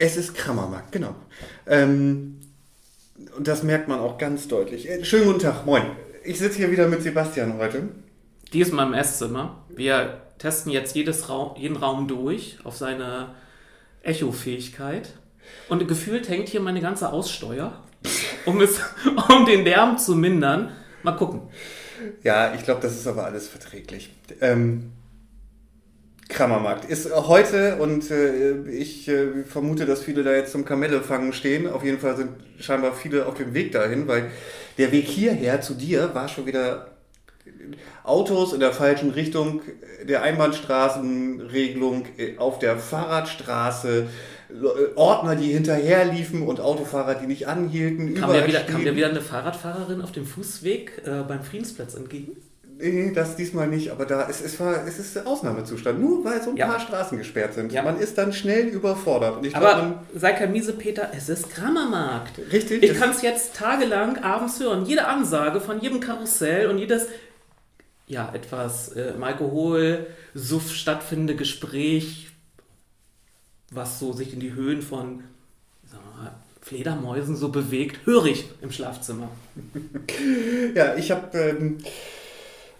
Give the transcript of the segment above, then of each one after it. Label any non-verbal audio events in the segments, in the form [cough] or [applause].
Es ist Krammermarkt, genau. Ähm, und das merkt man auch ganz deutlich. Äh, schönen guten Tag, moin. Ich sitze hier wieder mit Sebastian heute. Diesmal im Esszimmer. Wir testen jetzt jedes Raum, jeden Raum durch auf seine Echofähigkeit. Und gefühlt hängt hier meine ganze Aussteuer, [laughs] um, es, um den Lärm zu mindern. Mal gucken. Ja, ich glaube, das ist aber alles verträglich. Ähm, Krammermarkt ist heute und äh, ich äh, vermute, dass viele da jetzt zum Kamellefangen stehen. Auf jeden Fall sind scheinbar viele auf dem Weg dahin, weil der Weg hierher zu dir war schon wieder Autos in der falschen Richtung, der Einbahnstraßenregelung äh, auf der Fahrradstraße, äh, Ordner, die hinterherliefen und Autofahrer, die nicht anhielten. Kam dir wieder, wieder eine Fahrradfahrerin auf dem Fußweg äh, beim Friedensplatz entgegen? Nee, das diesmal nicht, aber da es, es war es ist Ausnahmezustand, nur weil so ein ja. paar Straßen gesperrt sind. Ja. Man ist dann schnell überfordert. aber glaub, sei kein miese Peter, es ist Grammermarkt. Richtig. Ich kann es jetzt tagelang abends hören. Jede Ansage von jedem Karussell und jedes ja etwas äh, im Alkoholsuff stattfindende Gespräch, was so sich in die Höhen von mal, Fledermäusen so bewegt, höre ich im Schlafzimmer. [laughs] ja, ich habe ähm,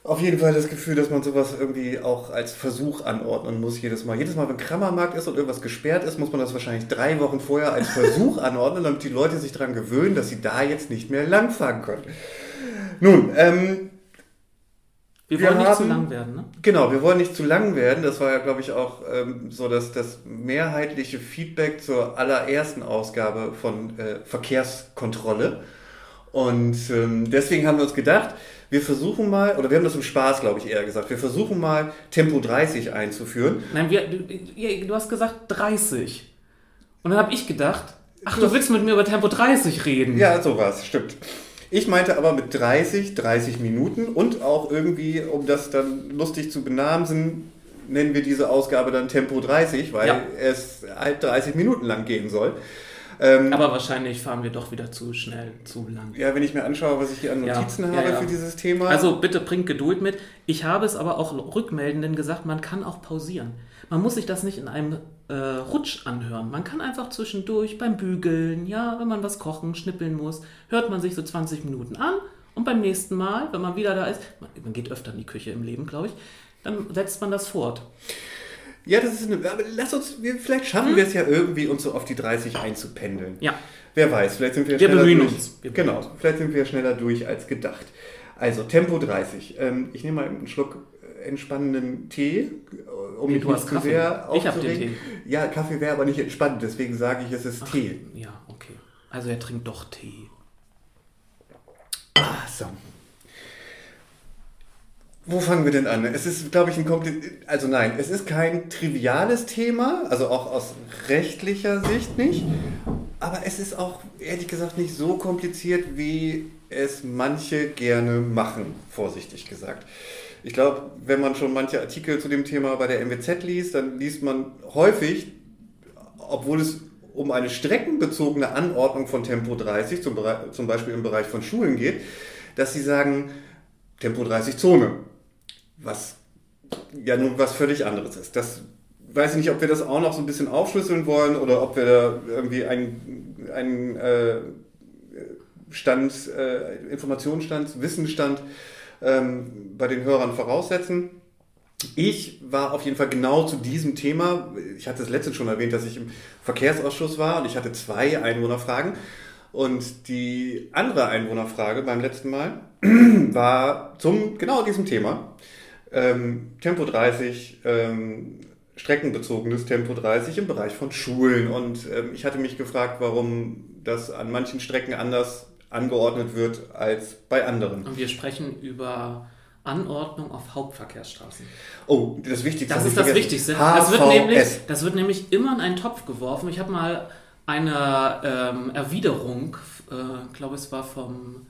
auf jeden Fall das Gefühl, dass man sowas irgendwie auch als Versuch anordnen muss jedes Mal. Jedes Mal, wenn Krammermarkt ist und irgendwas gesperrt ist, muss man das wahrscheinlich drei Wochen vorher als Versuch [laughs] anordnen, damit die Leute sich daran gewöhnen, dass sie da jetzt nicht mehr langfahren können. Nun, ähm, wir, wir wollen haben, nicht zu lang werden, ne? Genau, wir wollen nicht zu lang werden. Das war ja, glaube ich, auch ähm, so dass das mehrheitliche Feedback zur allerersten Ausgabe von äh, Verkehrskontrolle. Und ähm, deswegen haben wir uns gedacht, wir versuchen mal, oder wir haben das im Spaß, glaube ich, eher gesagt, wir versuchen mal Tempo 30 einzuführen. Nein, wir, du, du hast gesagt 30. Und dann habe ich gedacht, ach, du willst mit mir über Tempo 30 reden. Ja, sowas, stimmt. Ich meinte aber mit 30, 30 Minuten und auch irgendwie, um das dann lustig zu benamsen, nennen wir diese Ausgabe dann Tempo 30, weil ja. es halt 30 Minuten lang gehen soll. Ähm, Aber wahrscheinlich fahren wir doch wieder zu schnell, zu lang. Ja, wenn ich mir anschaue, was ich hier an Notizen ja, habe ja, ja. für dieses Thema. Also bitte bringt Geduld mit. Ich habe es aber auch Rückmeldenden gesagt, man kann auch pausieren. Man muss sich das nicht in einem äh, Rutsch anhören. Man kann einfach zwischendurch beim Bügeln, ja, wenn man was kochen, schnippeln muss, hört man sich so 20 Minuten an und beim nächsten Mal, wenn man wieder da ist, man, man geht öfter in die Küche im Leben, glaube ich, dann setzt man das fort. Ja, das ist eine. Aber lass uns, wir, vielleicht schaffen hm? wir es ja irgendwie, uns so auf die 30 einzupendeln. Ja. Wer weiß, vielleicht sind wir, wir schneller durch. Uns. Wir genau, vielleicht sind wir schneller durch als gedacht. Also Tempo 30. Ähm, ich nehme mal einen Schluck äh, entspannenden Tee, äh, um mich nicht zu sehr Ich habe den Tee. Ja, Kaffee wäre aber nicht entspannend, deswegen sage ich, es ist Ach, Tee. Ja, okay. Also er trinkt doch Tee. Ah, so. Wo fangen wir denn an? Es ist, glaube ich, ein. Also nein, es ist kein triviales Thema, also auch aus rechtlicher Sicht nicht. Aber es ist auch, ehrlich gesagt, nicht so kompliziert, wie es manche gerne machen, vorsichtig gesagt. Ich glaube, wenn man schon manche Artikel zu dem Thema bei der MWZ liest, dann liest man häufig, obwohl es um eine streckenbezogene Anordnung von Tempo 30, zum, zum Beispiel im Bereich von Schulen geht, dass sie sagen, Tempo 30 Zone was ja nun was völlig anderes ist. Das weiß ich nicht, ob wir das auch noch so ein bisschen aufschlüsseln wollen oder ob wir da irgendwie einen, einen äh, Stand, äh, Informationsstand, Wissensstand ähm, bei den Hörern voraussetzen. Ich war auf jeden Fall genau zu diesem Thema, ich hatte es letztens schon erwähnt, dass ich im Verkehrsausschuss war und ich hatte zwei Einwohnerfragen. Und die andere Einwohnerfrage beim letzten Mal [clears throat] war zum genau diesem Thema. Ähm, Tempo 30, ähm, streckenbezogenes Tempo 30 im Bereich von Schulen. Und ähm, ich hatte mich gefragt, warum das an manchen Strecken anders angeordnet wird als bei anderen. Und wir sprechen über Anordnung auf Hauptverkehrsstraßen. Oh, das Wichtigste. Das ist das Wichtigste. Das wird, nämlich, das wird nämlich immer in einen Topf geworfen. Ich habe mal eine ähm, Erwiderung, äh, glaube es war vom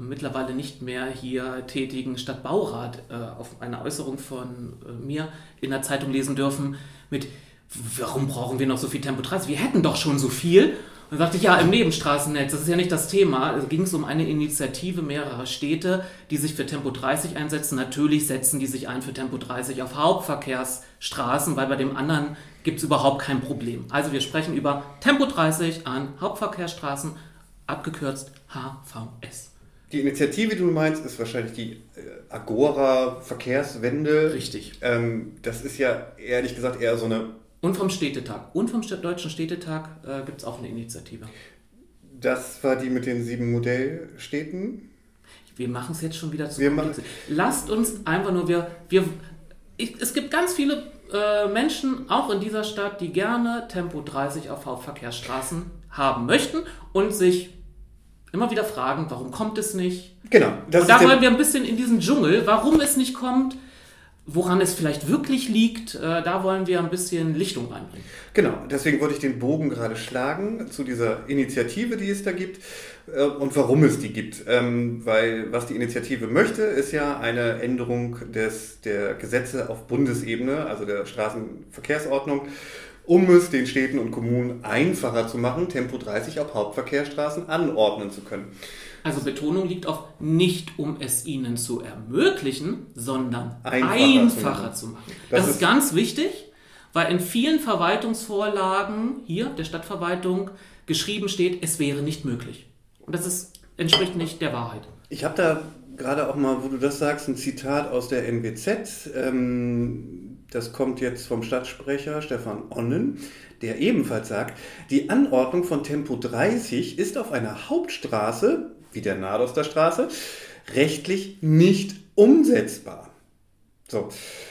mittlerweile nicht mehr hier tätigen Stadtbaurat äh, auf eine Äußerung von äh, mir in der Zeitung lesen dürfen mit warum brauchen wir noch so viel Tempo 30? Wir hätten doch schon so viel. Und dann sagte ich, ja, im Nebenstraßennetz, das ist ja nicht das Thema. Es ging um eine Initiative mehrerer Städte, die sich für Tempo 30 einsetzen. Natürlich setzen die sich ein für Tempo 30 auf Hauptverkehrsstraßen, weil bei dem anderen gibt es überhaupt kein Problem. Also wir sprechen über Tempo 30 an Hauptverkehrsstraßen, abgekürzt HVS. Die Initiative, die du meinst, ist wahrscheinlich die äh, Agora Verkehrswende. Richtig. Ähm, das ist ja ehrlich gesagt eher so eine und vom Städtetag. Und vom Deutschen Städtetag äh, gibt es auch eine Initiative. Das war die mit den sieben Modellstädten. Wir machen es jetzt schon wieder zu wir. Lasst uns einfach nur, wir, wir, ich, es gibt ganz viele äh, Menschen, auch in dieser Stadt, die gerne Tempo 30 auf Hauptverkehrsstraßen haben möchten und sich immer wieder fragen, warum kommt es nicht? Genau. und da wollen wir ein bisschen in diesen Dschungel, warum es nicht kommt woran es vielleicht wirklich liegt, äh, da wollen wir ein bisschen Lichtung reinbringen. Genau, deswegen wollte ich den Bogen gerade schlagen zu dieser Initiative, die es da gibt äh, und warum es die gibt. Ähm, weil was die Initiative möchte, ist ja eine Änderung des, der Gesetze auf Bundesebene, also der Straßenverkehrsordnung, um es den Städten und Kommunen einfacher zu machen, Tempo 30 auf Hauptverkehrsstraßen anordnen zu können. Also Betonung liegt auf nicht, um es ihnen zu ermöglichen, sondern einfacher, einfacher zu machen. Das, das ist, ist ganz wichtig, weil in vielen Verwaltungsvorlagen hier der Stadtverwaltung geschrieben steht, es wäre nicht möglich. Und das ist, entspricht nicht der Wahrheit. Ich habe da gerade auch mal, wo du das sagst, ein Zitat aus der NWZ. Ähm, das kommt jetzt vom Stadtsprecher Stefan Onnen, der ebenfalls sagt, die Anordnung von Tempo 30 ist auf einer Hauptstraße wie der Nadoster Straße, rechtlich nicht umsetzbar. So,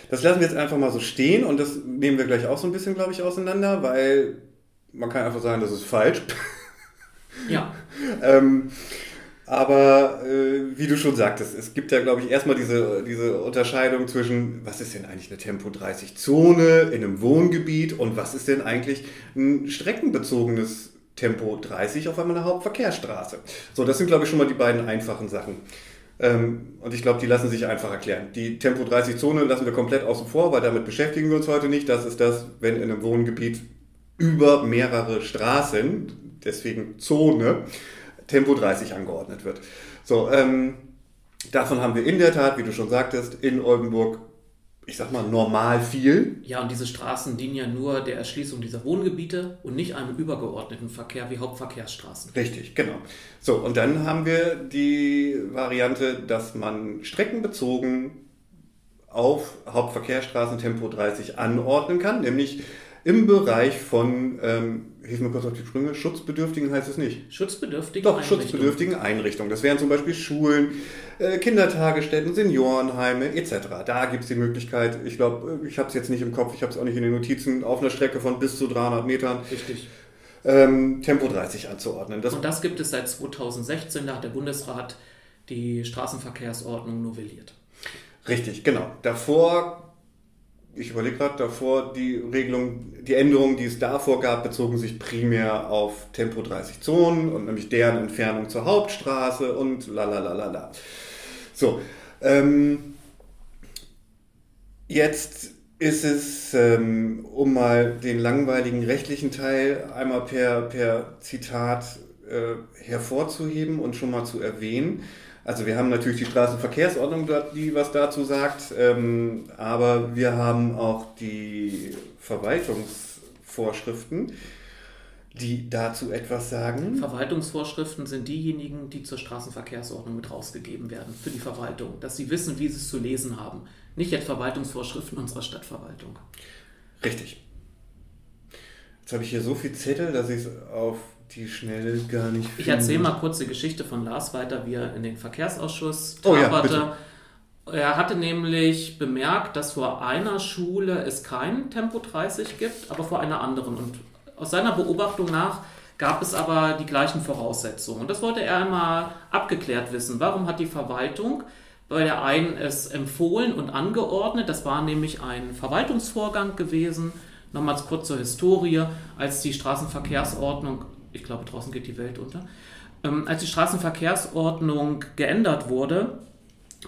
das lassen wir jetzt einfach mal so stehen und das nehmen wir gleich auch so ein bisschen, glaube ich, auseinander, weil man kann einfach sagen, das ist falsch. Ja. [laughs] ähm, aber äh, wie du schon sagtest, es gibt ja, glaube ich, erstmal diese, diese Unterscheidung zwischen, was ist denn eigentlich eine Tempo 30 Zone in einem Wohngebiet und was ist denn eigentlich ein streckenbezogenes Tempo 30 auf einmal eine Hauptverkehrsstraße. So, das sind, glaube ich, schon mal die beiden einfachen Sachen. Ähm, und ich glaube, die lassen sich einfach erklären. Die Tempo 30-Zone lassen wir komplett außen vor, weil damit beschäftigen wir uns heute nicht. Das ist das, wenn in einem Wohngebiet über mehrere Straßen, deswegen Zone, Tempo 30 angeordnet wird. So, ähm, davon haben wir in der Tat, wie du schon sagtest, in Oldenburg ich sag mal, normal viel. Ja, und diese Straßen dienen ja nur der Erschließung dieser Wohngebiete und nicht einem übergeordneten Verkehr wie Hauptverkehrsstraßen. Richtig, genau. So, und dann haben wir die Variante, dass man streckenbezogen auf Hauptverkehrsstraßen Tempo 30 anordnen kann, nämlich im Bereich von, ähm, hilf mir kurz auf die Sprünge, Schutzbedürftigen heißt es nicht. Schutzbedürftigen Doch, Einrichtungen. schutzbedürftigen Einrichtungen. Das wären zum Beispiel Schulen, äh, Kindertagesstätten, Seniorenheime etc. Da gibt es die Möglichkeit, ich glaube, ich habe es jetzt nicht im Kopf, ich habe es auch nicht in den Notizen, auf einer Strecke von bis zu 300 Metern. Richtig. Ähm, Tempo 30 anzuordnen. Das Und das gibt es seit 2016, da hat der Bundesrat die Straßenverkehrsordnung novelliert. Richtig, genau. Davor ich überlege gerade davor, die Regelung, die Änderungen, die es davor gab, bezogen sich primär auf Tempo 30 Zonen und nämlich deren Entfernung zur Hauptstraße und la la la la la. So, ähm, jetzt ist es, ähm, um mal den langweiligen rechtlichen Teil einmal per, per Zitat äh, hervorzuheben und schon mal zu erwähnen, also wir haben natürlich die Straßenverkehrsordnung, die was dazu sagt, ähm, aber wir haben auch die Verwaltungsvorschriften, die dazu etwas sagen. Verwaltungsvorschriften sind diejenigen, die zur Straßenverkehrsordnung mit rausgegeben werden für die Verwaltung, dass sie wissen, wie sie es zu lesen haben. Nicht jetzt Verwaltungsvorschriften unserer Stadtverwaltung. Richtig. Jetzt habe ich hier so viel Zettel, dass ich es auf die schnell gar nicht Ich erzähle mal kurz die Geschichte von Lars weiter, wie er in den Verkehrsausschuss oh, ja, Er hatte nämlich bemerkt, dass vor einer Schule es kein Tempo 30 gibt, aber vor einer anderen. Und aus seiner Beobachtung nach gab es aber die gleichen Voraussetzungen. Und das wollte er einmal abgeklärt wissen. Warum hat die Verwaltung bei der einen es empfohlen und angeordnet? Das war nämlich ein Verwaltungsvorgang gewesen. Nochmals kurz zur Historie, als die Straßenverkehrsordnung ich glaube, draußen geht die Welt unter. Ähm, als die Straßenverkehrsordnung geändert wurde,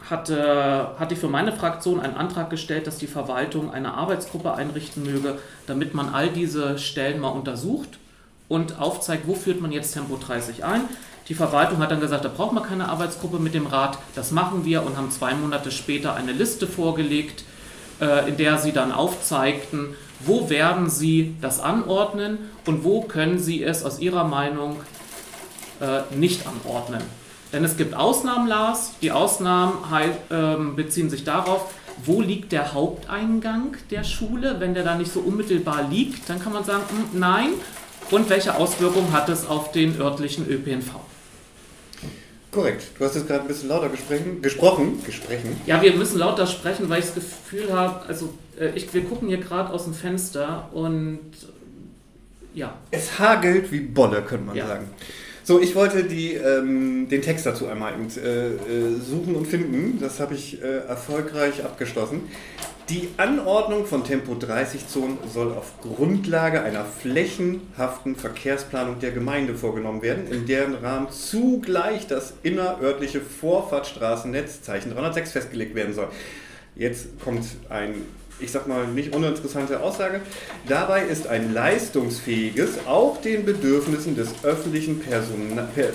hatte, hatte ich für meine Fraktion einen Antrag gestellt, dass die Verwaltung eine Arbeitsgruppe einrichten möge, damit man all diese Stellen mal untersucht und aufzeigt, wo führt man jetzt Tempo 30 ein. Die Verwaltung hat dann gesagt, da braucht man keine Arbeitsgruppe mit dem Rat, das machen wir und haben zwei Monate später eine Liste vorgelegt, äh, in der sie dann aufzeigten, wo werden sie das anordnen und wo können sie es aus ihrer Meinung äh, nicht anordnen. Denn es gibt Ausnahmen, Lars. Die Ausnahmen ähm, beziehen sich darauf, wo liegt der Haupteingang der Schule. Wenn der da nicht so unmittelbar liegt, dann kann man sagen, hm, nein. Und welche Auswirkungen hat es auf den örtlichen ÖPNV? Korrekt. Du hast jetzt gerade ein bisschen lauter gesprochen. Gesprochen. Ja, wir müssen lauter sprechen, weil ich das Gefühl habe, also äh, ich, wir gucken hier gerade aus dem Fenster und ja. Es hagelt wie Bolle, könnte man ja. sagen. So, ich wollte die, ähm, den Text dazu einmal eben, äh, äh, suchen und finden. Das habe ich äh, erfolgreich abgeschlossen. Die Anordnung von Tempo 30-Zonen soll auf Grundlage einer flächenhaften Verkehrsplanung der Gemeinde vorgenommen werden, in deren Rahmen zugleich das innerörtliche Vorfahrtstraßennetz Zeichen 306 festgelegt werden soll. Jetzt kommt ein ich sag mal, nicht uninteressante Aussage. Dabei ist ein leistungsfähiges, auch den Bedürfnissen des öffentlichen Person per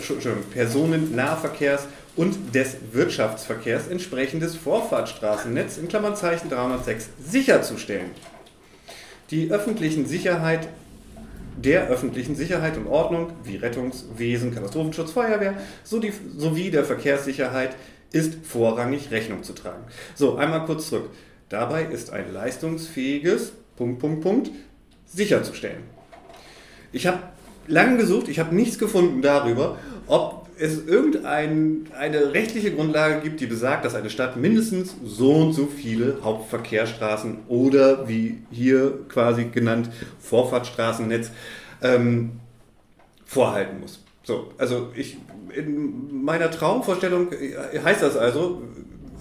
Personennahverkehrs und des Wirtschaftsverkehrs entsprechendes Vorfahrtsstraßennetz in Klammerzeichen 306 sicherzustellen. Die öffentlichen Sicherheit der öffentlichen Sicherheit und Ordnung wie Rettungswesen, Katastrophenschutz, Feuerwehr sowie der Verkehrssicherheit ist vorrangig Rechnung zu tragen. So, einmal kurz zurück. Dabei ist ein leistungsfähiges Punkt, Punkt, Punkt sicherzustellen. Ich habe lange gesucht, ich habe nichts gefunden darüber, ob es irgendeine rechtliche Grundlage gibt, die besagt, dass eine Stadt mindestens so und so viele Hauptverkehrsstraßen oder wie hier quasi genannt Vorfahrtsstraßennetz ähm, vorhalten muss. So, also ich in meiner Traumvorstellung heißt das also,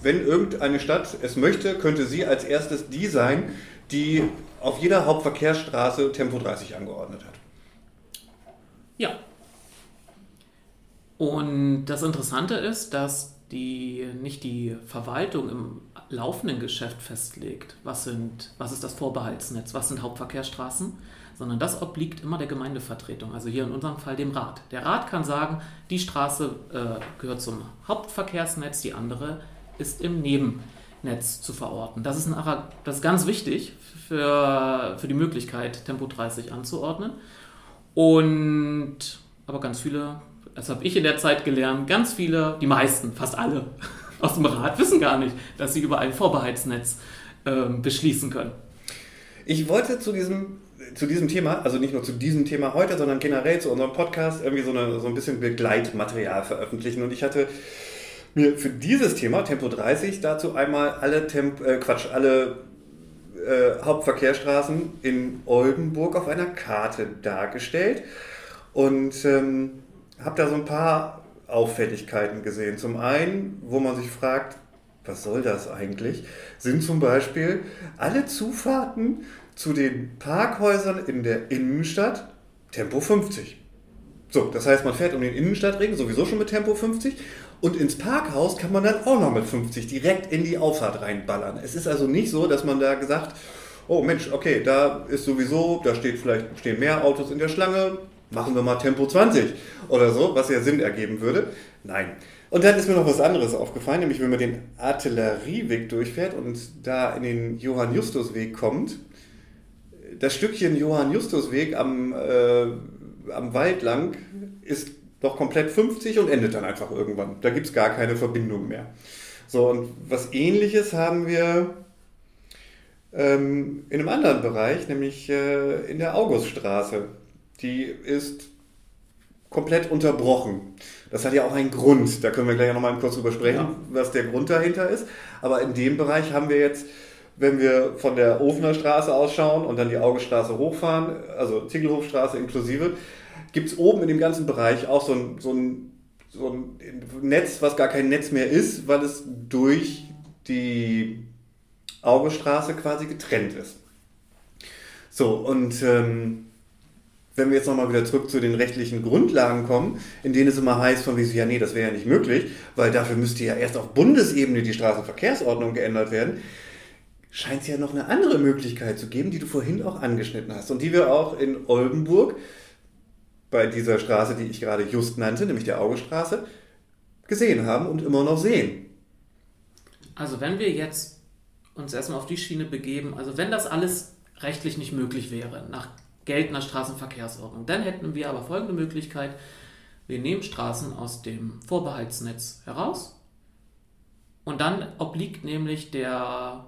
wenn irgendeine Stadt es möchte, könnte sie als erstes die sein, die auf jeder Hauptverkehrsstraße Tempo 30 angeordnet hat. Ja. Und das Interessante ist, dass die nicht die Verwaltung im laufenden Geschäft festlegt, was, sind, was ist das Vorbehaltsnetz, was sind Hauptverkehrsstraßen, sondern das obliegt immer der Gemeindevertretung, also hier in unserem Fall dem Rat. Der Rat kann sagen, die Straße äh, gehört zum Hauptverkehrsnetz, die andere ist im Nebennetz zu verorten. Das ist, ein, das ist ganz wichtig für, für die Möglichkeit, Tempo 30 anzuordnen. Und aber ganz viele, das habe ich in der Zeit gelernt, ganz viele, die meisten, fast alle [laughs] aus dem Rat wissen gar nicht, dass sie über ein Vorbehaltsnetz äh, beschließen können. Ich wollte zu diesem, zu diesem Thema, also nicht nur zu diesem Thema heute, sondern generell zu unserem Podcast irgendwie so, eine, so ein bisschen Begleitmaterial veröffentlichen. Und ich hatte mir für dieses Thema, Tempo 30, dazu einmal alle Temp äh, Quatsch, alle äh, Hauptverkehrsstraßen in Oldenburg auf einer Karte dargestellt und ähm, habe da so ein paar Auffälligkeiten gesehen. Zum einen, wo man sich fragt, was soll das eigentlich, sind zum Beispiel alle Zufahrten zu den Parkhäusern in der Innenstadt Tempo 50. So, das heißt, man fährt um den Innenstadtring sowieso schon mit Tempo 50 und ins Parkhaus kann man dann auch noch mit 50 direkt in die Auffahrt reinballern. Es ist also nicht so, dass man da gesagt, oh Mensch, okay, da ist sowieso, da steht vielleicht stehen mehr Autos in der Schlange, machen wir mal Tempo 20 oder so, was ja Sinn ergeben würde. Nein. Und dann ist mir noch was anderes aufgefallen, nämlich wenn man den Artillerieweg durchfährt und da in den Johann-Justus-Weg kommt, das Stückchen Johann-Justus-Weg am, äh, am Wald lang ist doch komplett 50 und endet dann einfach irgendwann. Da gibt es gar keine Verbindung mehr. So, und was ähnliches haben wir ähm, in einem anderen Bereich, nämlich äh, in der Auguststraße. Die ist komplett unterbrochen. Das hat ja auch einen Grund. Da können wir gleich noch mal kurz drüber sprechen, ja. was der Grund dahinter ist. Aber in dem Bereich haben wir jetzt, wenn wir von der Ofener Straße ausschauen und dann die Auguststraße hochfahren, also Ziegelhofstraße inklusive, gibt es oben in dem ganzen Bereich auch so ein, so, ein, so ein Netz, was gar kein Netz mehr ist, weil es durch die Augestraße quasi getrennt ist. So, und ähm, wenn wir jetzt nochmal wieder zurück zu den rechtlichen Grundlagen kommen, in denen es immer heißt, von wie so, ja, nee, das wäre ja nicht möglich, weil dafür müsste ja erst auf Bundesebene die Straßenverkehrsordnung geändert werden, scheint es ja noch eine andere Möglichkeit zu geben, die du vorhin auch angeschnitten hast und die wir auch in Oldenburg bei dieser Straße, die ich gerade just nannte, nämlich der Augestraße, gesehen haben und immer noch sehen. Also wenn wir jetzt uns erstmal auf die Schiene begeben, also wenn das alles rechtlich nicht möglich wäre, nach geltender Straßenverkehrsordnung. Dann hätten wir aber folgende Möglichkeit. Wir nehmen Straßen aus dem Vorbehaltsnetz heraus und dann obliegt nämlich der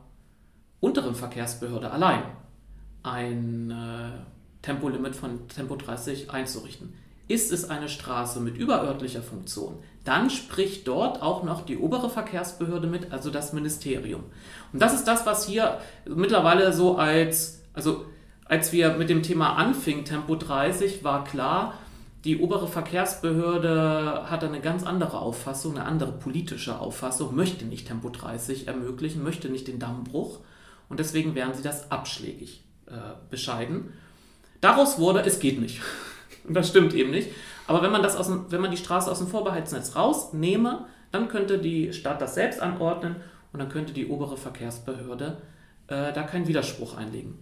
unteren Verkehrsbehörde allein ein äh, Tempolimit von Tempo 30 einzurichten. Ist es eine Straße mit überörtlicher Funktion, dann spricht dort auch noch die obere Verkehrsbehörde mit, also das Ministerium. Und das ist das, was hier mittlerweile so als, also als wir mit dem Thema anfingen, Tempo 30, war klar, die obere Verkehrsbehörde hat eine ganz andere Auffassung, eine andere politische Auffassung, möchte nicht Tempo 30 ermöglichen, möchte nicht den Dammbruch und deswegen werden sie das abschlägig äh, bescheiden. Daraus wurde, es geht nicht. Und [laughs] das stimmt eben nicht. Aber wenn man, das aus dem, wenn man die Straße aus dem Vorbehaltsnetz rausnehme, dann könnte die Stadt das selbst anordnen und dann könnte die obere Verkehrsbehörde äh, da keinen Widerspruch einlegen.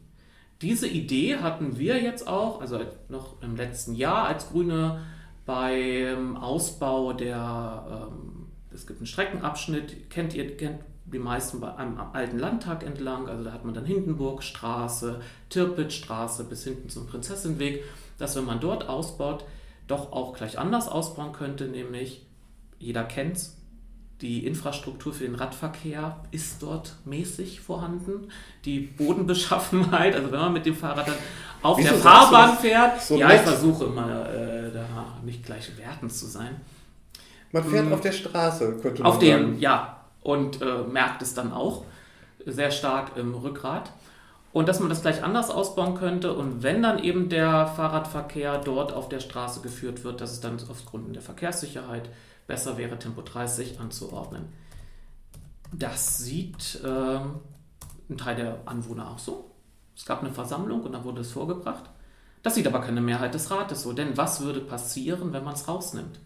Diese Idee hatten wir jetzt auch, also noch im letzten Jahr als Grüne beim Ausbau der, ähm, es gibt einen Streckenabschnitt, kennt ihr, kennt die meisten bei einem alten Landtag entlang, also da hat man dann Hindenburgstraße, Tirpitzstraße bis hinten zum Prinzessinweg, dass wenn man dort ausbaut, doch auch gleich anders ausbauen könnte, nämlich jeder kennt es, die Infrastruktur für den Radverkehr ist dort mäßig vorhanden. Die Bodenbeschaffenheit, also wenn man mit dem Fahrrad dann auf Wieso der Fahrbahn fährt, so ja, nett? ich versuche immer äh, da nicht gleich wertend zu sein. Man fährt hm. auf der Straße, könnte man Auf dem, ja, und äh, merkt es dann auch sehr stark im Rückgrat. Und dass man das gleich anders ausbauen könnte und wenn dann eben der Fahrradverkehr dort auf der Straße geführt wird, dass es dann aus Gründen der Verkehrssicherheit besser wäre, Tempo 30 anzuordnen. Das sieht äh, ein Teil der Anwohner auch so. Es gab eine Versammlung und dann wurde es vorgebracht. Das sieht aber keine Mehrheit des Rates so. Denn was würde passieren, wenn man es rausnimmt?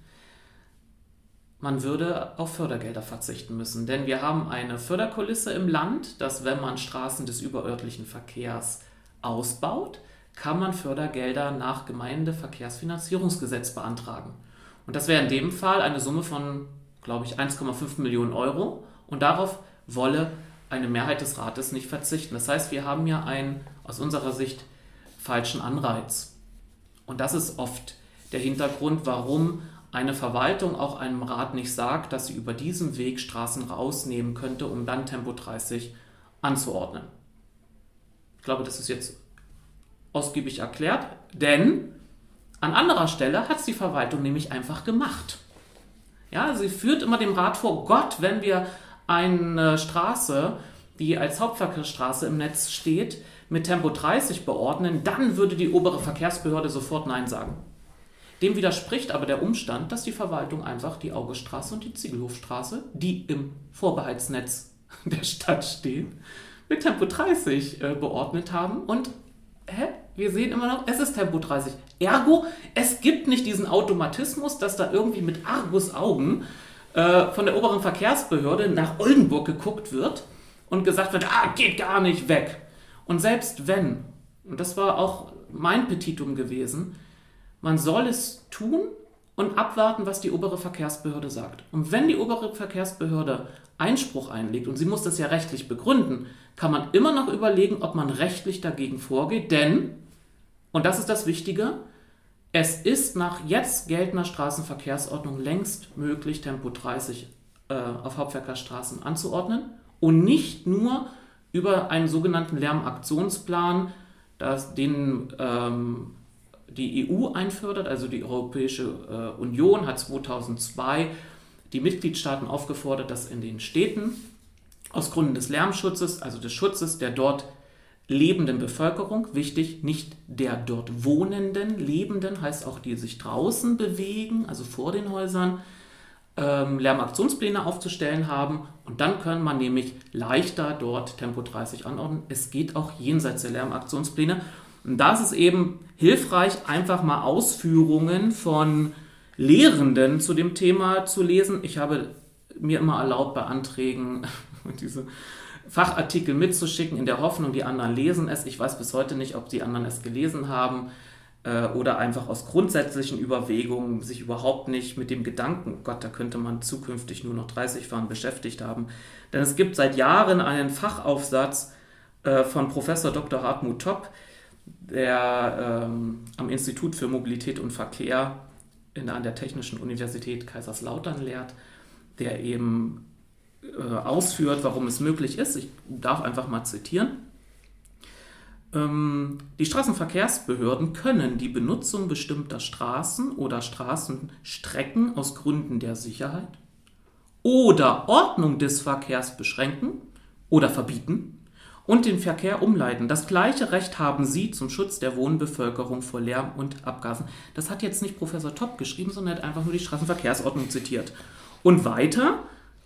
Man würde auf Fördergelder verzichten müssen. Denn wir haben eine Förderkulisse im Land, dass wenn man Straßen des überörtlichen Verkehrs ausbaut, kann man Fördergelder nach Gemeindeverkehrsfinanzierungsgesetz beantragen. Und das wäre in dem Fall eine Summe von, glaube ich, 1,5 Millionen Euro. Und darauf wolle eine Mehrheit des Rates nicht verzichten. Das heißt, wir haben ja einen aus unserer Sicht falschen Anreiz. Und das ist oft der Hintergrund, warum eine Verwaltung auch einem Rat nicht sagt, dass sie über diesen Weg Straßen rausnehmen könnte, um dann Tempo 30 anzuordnen. Ich glaube, das ist jetzt ausgiebig erklärt, denn an anderer Stelle hat es die Verwaltung nämlich einfach gemacht. Ja, sie führt immer dem Rat vor, Gott, wenn wir eine Straße, die als Hauptverkehrsstraße im Netz steht, mit Tempo 30 beordnen, dann würde die obere Verkehrsbehörde sofort Nein sagen. Dem widerspricht aber der Umstand, dass die Verwaltung einfach die Augestraße und die Ziegelhofstraße, die im Vorbehaltsnetz [laughs] der Stadt stehen, mit Tempo 30 äh, beordnet haben und hä? Wir sehen immer noch, es ist Tempo 30. Ergo, es gibt nicht diesen Automatismus, dass da irgendwie mit Argusaugen äh, von der oberen Verkehrsbehörde nach Oldenburg geguckt wird und gesagt wird, ah, geht gar nicht weg. Und selbst wenn, und das war auch mein Petitum gewesen, man soll es tun und abwarten, was die obere Verkehrsbehörde sagt. Und wenn die obere Verkehrsbehörde Einspruch einlegt, und sie muss das ja rechtlich begründen, kann man immer noch überlegen, ob man rechtlich dagegen vorgeht, denn und das ist das Wichtige. Es ist nach jetzt geltender Straßenverkehrsordnung längst möglich, Tempo 30 äh, auf Hauptverkehrsstraßen anzuordnen und nicht nur über einen sogenannten Lärmaktionsplan, das, den ähm, die EU einfördert, also die Europäische äh, Union hat 2002 die Mitgliedstaaten aufgefordert, dass in den Städten aus Gründen des Lärmschutzes, also des Schutzes der dort lebenden Bevölkerung, wichtig, nicht der dort wohnenden Lebenden, heißt auch die sich draußen bewegen, also vor den Häusern, ähm, Lärmaktionspläne aufzustellen haben und dann kann man nämlich leichter dort Tempo 30 anordnen. Es geht auch jenseits der Lärmaktionspläne. Und da ist es eben hilfreich, einfach mal Ausführungen von Lehrenden zu dem Thema zu lesen. Ich habe mir immer erlaubt, bei Anträgen [laughs] diese Fachartikel mitzuschicken, in der Hoffnung, die anderen lesen es. Ich weiß bis heute nicht, ob die anderen es gelesen haben äh, oder einfach aus grundsätzlichen Überwegungen sich überhaupt nicht mit dem Gedanken, oh Gott, da könnte man zukünftig nur noch 30 fahren, beschäftigt haben. Denn es gibt seit Jahren einen Fachaufsatz äh, von Professor Dr. Hartmut Topp, der ähm, am Institut für Mobilität und Verkehr in, an der Technischen Universität Kaiserslautern lehrt, der eben äh, ausführt, warum es möglich ist. Ich darf einfach mal zitieren. Ähm, die Straßenverkehrsbehörden können die Benutzung bestimmter Straßen oder Straßenstrecken aus Gründen der Sicherheit oder Ordnung des Verkehrs beschränken oder verbieten und den Verkehr umleiten. Das gleiche Recht haben sie zum Schutz der Wohnbevölkerung vor Lärm und Abgasen. Das hat jetzt nicht Professor Topp geschrieben, sondern er hat einfach nur die Straßenverkehrsordnung zitiert. Und weiter,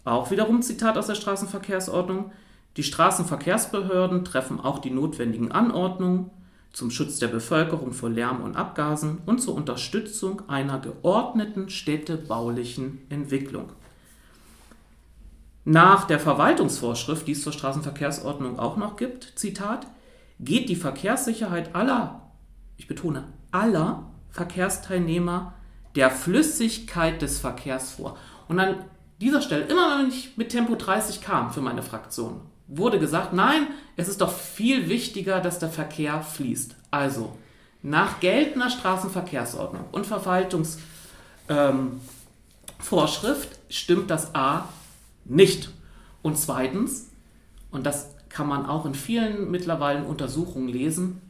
auch wiederum Zitat aus der Straßenverkehrsordnung, die Straßenverkehrsbehörden treffen auch die notwendigen Anordnungen zum Schutz der Bevölkerung vor Lärm und Abgasen und zur Unterstützung einer geordneten städtebaulichen Entwicklung. Nach der Verwaltungsvorschrift, die es zur Straßenverkehrsordnung auch noch gibt, Zitat, geht die Verkehrssicherheit aller, ich betone, aller Verkehrsteilnehmer der Flüssigkeit des Verkehrs vor. Und an dieser Stelle, immer wenn ich mit Tempo 30 kam für meine Fraktion, wurde gesagt, nein, es ist doch viel wichtiger, dass der Verkehr fließt. Also, nach geltender Straßenverkehrsordnung und Verwaltungsvorschrift ähm, stimmt das A nicht. Und zweitens, und das kann man auch in vielen mittlerweile Untersuchungen lesen,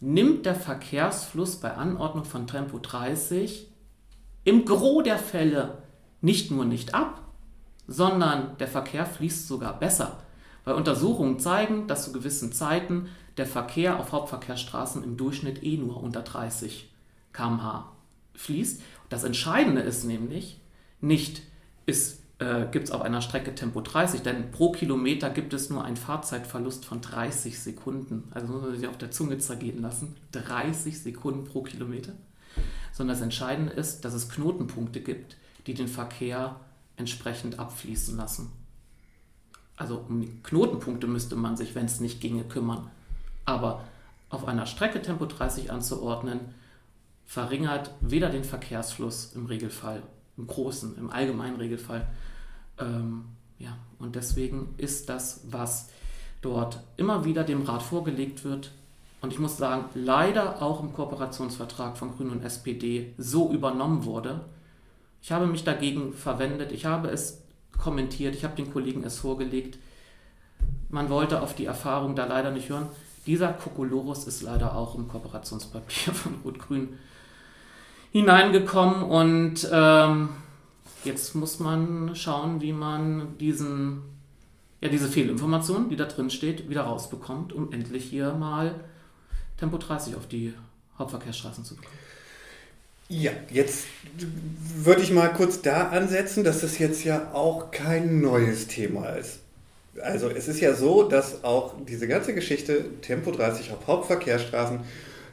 nimmt der Verkehrsfluss bei Anordnung von Tempo 30 im Gros der Fälle nicht nur nicht ab, sondern der Verkehr fließt sogar besser. Weil Untersuchungen zeigen, dass zu gewissen Zeiten der Verkehr auf Hauptverkehrsstraßen im Durchschnitt eh nur unter 30 km/h fließt. Das Entscheidende ist nämlich nicht, ist äh, gibt es auf einer Strecke Tempo 30, denn pro Kilometer gibt es nur einen Fahrzeitverlust von 30 Sekunden. Also muss man sich auf der Zunge zergehen lassen. 30 Sekunden pro Kilometer. Sondern das Entscheidende ist, dass es Knotenpunkte gibt, die den Verkehr entsprechend abfließen lassen. Also um Knotenpunkte müsste man sich, wenn es nicht ginge, kümmern. Aber auf einer Strecke Tempo 30 anzuordnen, verringert weder den Verkehrsfluss im Regelfall, im großen, im allgemeinen Regelfall, ähm, ja, und deswegen ist das, was dort immer wieder dem Rat vorgelegt wird, und ich muss sagen, leider auch im Kooperationsvertrag von Grünen und SPD so übernommen wurde. Ich habe mich dagegen verwendet, ich habe es kommentiert, ich habe den Kollegen es vorgelegt. Man wollte auf die Erfahrung da leider nicht hören. Dieser Kokolorus ist leider auch im Kooperationspapier [laughs] von Rot-Grün hineingekommen und ähm, Jetzt muss man schauen, wie man diesen, ja, diese Fehlinformation, die da drin steht, wieder rausbekommt, um endlich hier mal Tempo 30 auf die Hauptverkehrsstraßen zu bekommen. Ja, jetzt würde ich mal kurz da ansetzen, dass das jetzt ja auch kein neues Thema ist. Also es ist ja so, dass auch diese ganze Geschichte Tempo 30 auf Hauptverkehrsstraßen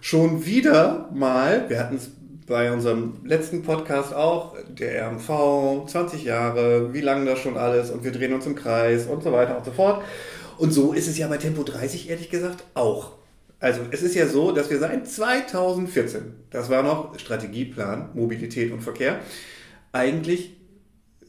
schon wieder mal, wir hatten es bei unserem letzten Podcast auch, der RMV, 20 Jahre, wie lange das schon alles und wir drehen uns im Kreis und so weiter und so fort. Und so ist es ja bei Tempo 30 ehrlich gesagt auch. Also es ist ja so, dass wir seit 2014, das war noch Strategieplan Mobilität und Verkehr, eigentlich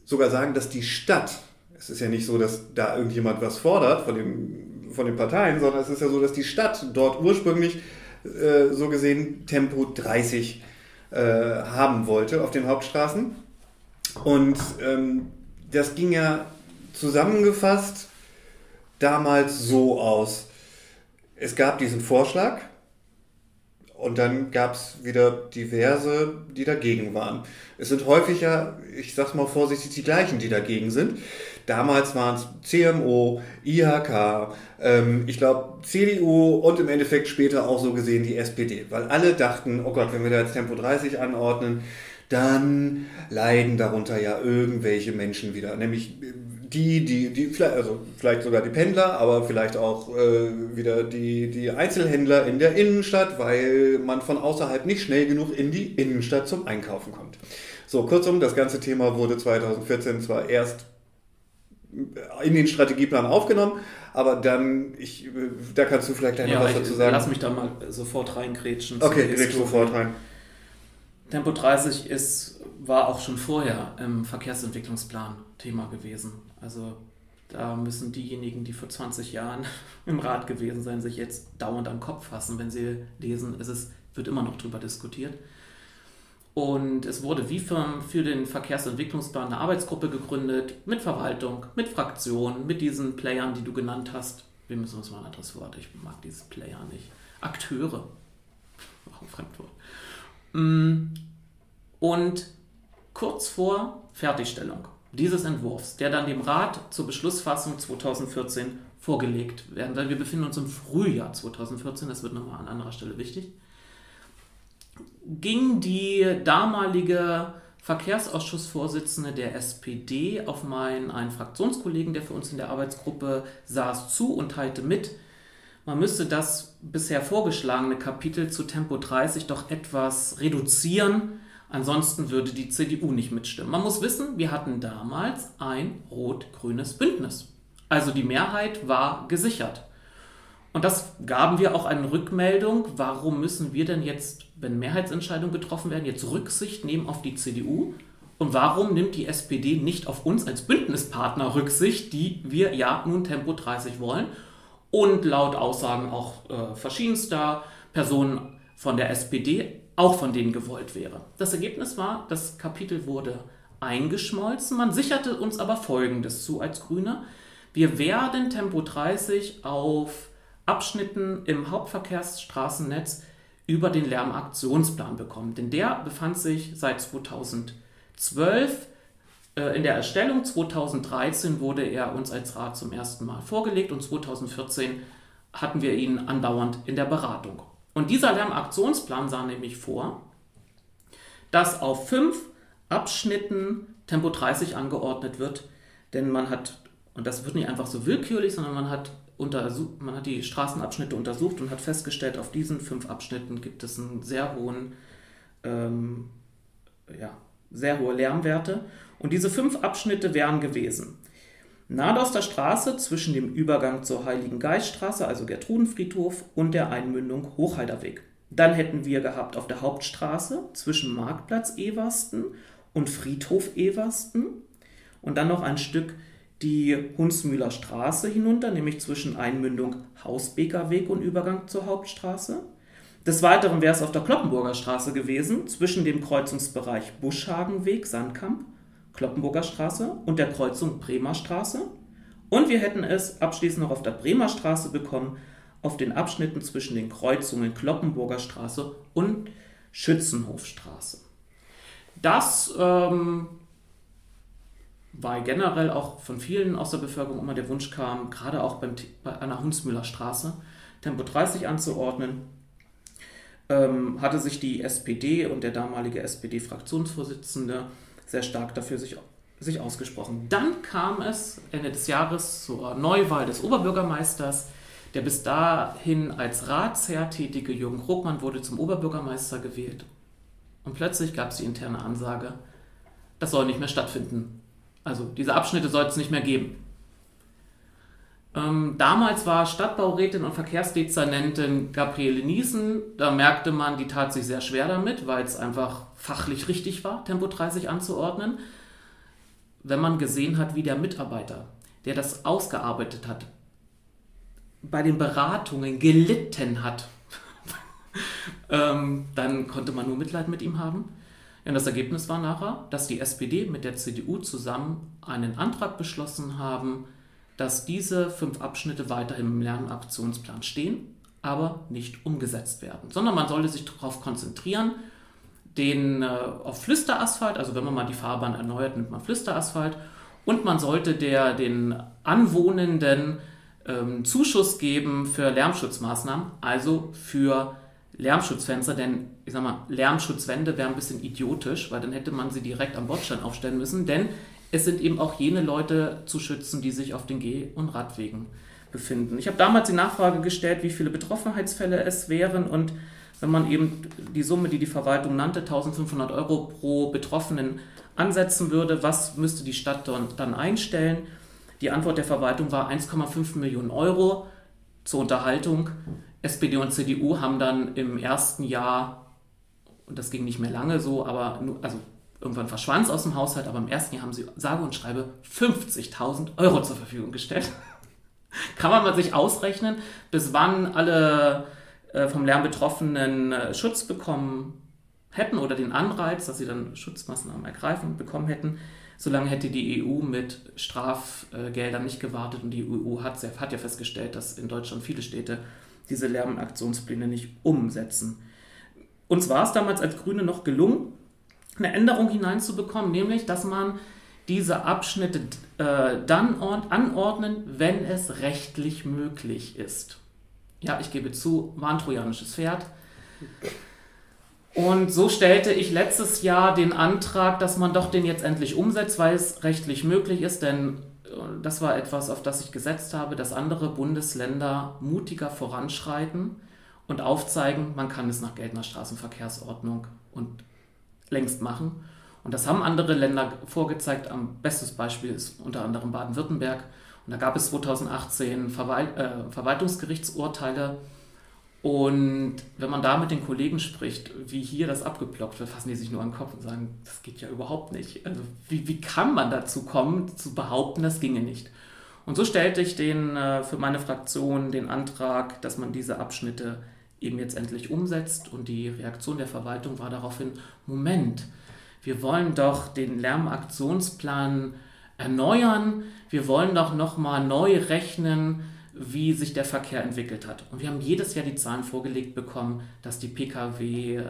sogar sagen, dass die Stadt, es ist ja nicht so, dass da irgendjemand was fordert von den, von den Parteien, sondern es ist ja so, dass die Stadt dort ursprünglich äh, so gesehen Tempo 30 äh, haben wollte auf den Hauptstraßen. Und ähm, das ging ja zusammengefasst damals so aus. Es gab diesen Vorschlag und dann gab es wieder diverse, die dagegen waren. Es sind häufig ja, ich sag's mal vorsichtig, die gleichen, die dagegen sind. Damals waren es CMO, IHK, ähm, ich glaube CDU und im Endeffekt später auch so gesehen die SPD, weil alle dachten, oh Gott, wenn wir da jetzt Tempo 30 anordnen, dann leiden darunter ja irgendwelche Menschen wieder, nämlich die, die, die vielleicht, also vielleicht sogar die Pendler, aber vielleicht auch äh, wieder die, die Einzelhändler in der Innenstadt, weil man von außerhalb nicht schnell genug in die Innenstadt zum Einkaufen kommt. So, kurzum, das ganze Thema wurde 2014 zwar erst in den Strategieplan aufgenommen, aber dann, ich, da kannst du vielleicht gleich ja, noch was dazu sagen. Lass mich da mal sofort reingrätschen. Okay, direkt sofort rein. Tempo 30 ist, war auch schon vorher im Verkehrsentwicklungsplan Thema gewesen. Also da müssen diejenigen, die vor 20 Jahren [laughs] im Rat gewesen sein, sich jetzt dauernd am Kopf fassen, wenn sie lesen, es ist, wird immer noch darüber diskutiert. Und es wurde wie für, den Verkehrsentwicklungsplan eine Arbeitsgruppe gegründet, mit Verwaltung, mit Fraktionen, mit diesen Playern, die du genannt hast. Wir müssen uns mal ein anderes Wort, ich mag dieses Player nicht. Akteure. Auch ein Fremdwort. Mm. Und kurz vor Fertigstellung dieses Entwurfs, der dann dem Rat zur Beschlussfassung 2014 vorgelegt werden soll. Wir befinden uns im Frühjahr 2014, das wird nochmal an anderer Stelle wichtig, ging die damalige Verkehrsausschussvorsitzende der SPD auf meinen einen Fraktionskollegen, der für uns in der Arbeitsgruppe saß, zu und teilte mit, man müsste das bisher vorgeschlagene Kapitel zu Tempo 30 doch etwas reduzieren, ansonsten würde die CDU nicht mitstimmen. Man muss wissen, wir hatten damals ein rot-grünes Bündnis. Also die Mehrheit war gesichert. Und das gaben wir auch eine Rückmeldung, warum müssen wir denn jetzt wenn Mehrheitsentscheidungen getroffen werden, jetzt Rücksicht nehmen auf die CDU? Und warum nimmt die SPD nicht auf uns als Bündnispartner Rücksicht, die wir ja nun Tempo 30 wollen? Und laut Aussagen auch äh, verschiedenster Personen von der SPD auch von denen gewollt wäre. Das Ergebnis war, das Kapitel wurde eingeschmolzen. Man sicherte uns aber Folgendes zu als Grüne. Wir werden Tempo 30 auf Abschnitten im Hauptverkehrsstraßennetz über den Lärmaktionsplan bekommen. Denn der befand sich seit 2012 äh, in der Erstellung. 2013 wurde er uns als Rat zum ersten Mal vorgelegt und 2014 hatten wir ihn andauernd in der Beratung. Und dieser Lärmaktionsplan sah nämlich vor, dass auf fünf Abschnitten Tempo 30 angeordnet wird, denn man hat, und das wird nicht einfach so willkürlich, sondern man hat man hat die Straßenabschnitte untersucht und hat festgestellt, auf diesen fünf Abschnitten gibt es einen sehr hohen, ähm, ja, sehr hohe Lärmwerte. Und diese fünf Abschnitte wären gewesen. Nadoster Straße zwischen dem Übergang zur Heiligen Geiststraße, also Gertrudenfriedhof, und der Einmündung Hochheiderweg. Dann hätten wir gehabt auf der Hauptstraße zwischen Marktplatz Eversten und Friedhof Eversten und dann noch ein Stück die Hunsmühler Straße hinunter, nämlich zwischen Einmündung Hausbeker Weg und Übergang zur Hauptstraße. Des Weiteren wäre es auf der Kloppenburger Straße gewesen, zwischen dem Kreuzungsbereich Buschhagenweg, Sandkamp, Kloppenburger Straße und der Kreuzung Bremer Straße. Und wir hätten es abschließend noch auf der Bremer Straße bekommen, auf den Abschnitten zwischen den Kreuzungen Kloppenburger Straße und Schützenhofstraße. Das ähm, weil generell auch von vielen aus der Bevölkerung immer der Wunsch kam, gerade auch beim, bei einer Hunsmüller Straße Tempo 30 anzuordnen, ähm, hatte sich die SPD und der damalige SPD-Fraktionsvorsitzende sehr stark dafür sich, sich ausgesprochen. Dann kam es Ende des Jahres zur Neuwahl des Oberbürgermeisters. Der bis dahin als Ratsherr tätige Jürgen Krogmann wurde zum Oberbürgermeister gewählt. Und plötzlich gab es die interne Ansage, das soll nicht mehr stattfinden. Also diese Abschnitte soll es nicht mehr geben. Ähm, damals war Stadtbaurätin und Verkehrsdezernentin Gabriele Niesen. Da merkte man, die tat sich sehr schwer damit, weil es einfach fachlich richtig war, Tempo 30 anzuordnen. Wenn man gesehen hat, wie der Mitarbeiter, der das ausgearbeitet hat, bei den Beratungen gelitten hat, [laughs] ähm, dann konnte man nur Mitleid mit ihm haben. Ja, das Ergebnis war nachher, dass die SPD mit der CDU zusammen einen Antrag beschlossen haben, dass diese fünf Abschnitte weiterhin im Lernaktionsplan stehen, aber nicht umgesetzt werden, sondern man sollte sich darauf konzentrieren, den äh, auf Flüsterasphalt, also wenn man mal die Fahrbahn erneuert, nimmt man Flüsterasphalt. Und man sollte der den Anwohnenden ähm, Zuschuss geben für Lärmschutzmaßnahmen, also für Lärmschutzfenster, denn ich sag mal, Lärmschutzwände wären ein bisschen idiotisch, weil dann hätte man sie direkt am Bordstein aufstellen müssen, denn es sind eben auch jene Leute zu schützen, die sich auf den Geh- und Radwegen befinden. Ich habe damals die Nachfrage gestellt, wie viele Betroffenheitsfälle es wären und wenn man eben die Summe, die die Verwaltung nannte, 1500 Euro pro Betroffenen ansetzen würde, was müsste die Stadt dann einstellen? Die Antwort der Verwaltung war 1,5 Millionen Euro zur Unterhaltung. SPD und CDU haben dann im ersten Jahr, und das ging nicht mehr lange so, aber nur, also irgendwann verschwand es aus dem Haushalt, aber im ersten Jahr haben sie sage und schreibe 50.000 Euro zur Verfügung gestellt. [laughs] Kann man mal sich ausrechnen, bis wann alle äh, vom Lärm Betroffenen äh, Schutz bekommen hätten oder den Anreiz, dass sie dann Schutzmaßnahmen ergreifen bekommen hätten. Solange hätte die EU mit Strafgeldern nicht gewartet und die EU hat, hat ja festgestellt, dass in Deutschland viele Städte diese Lärmaktionspläne nicht umsetzen. Uns war es damals als Grüne noch gelungen, eine Änderung hineinzubekommen, nämlich dass man diese Abschnitte äh, dann anordnen, wenn es rechtlich möglich ist. Ja, ich gebe zu, war ein trojanisches Pferd. Und so stellte ich letztes Jahr den Antrag, dass man doch den jetzt endlich umsetzt, weil es rechtlich möglich ist, denn das war etwas, auf das ich gesetzt habe, dass andere Bundesländer mutiger voranschreiten und aufzeigen, man kann es nach geltender Straßenverkehrsordnung und längst machen. Und das haben andere Länder vorgezeigt. Am bestes Beispiel ist unter anderem Baden-Württemberg. Und da gab es 2018 Verwalt äh, Verwaltungsgerichtsurteile. Und wenn man da mit den Kollegen spricht, wie hier das abgeblockt wird, fassen die sich nur an den Kopf und sagen, das geht ja überhaupt nicht. Also wie, wie kann man dazu kommen, zu behaupten, das ginge nicht? Und so stellte ich den, äh, für meine Fraktion den Antrag, dass man diese Abschnitte eben jetzt endlich umsetzt. Und die Reaktion der Verwaltung war daraufhin, Moment, wir wollen doch den Lärmaktionsplan erneuern, wir wollen doch nochmal neu rechnen, wie sich der Verkehr entwickelt hat. Und wir haben jedes Jahr die Zahlen vorgelegt bekommen, dass die Pkw, äh,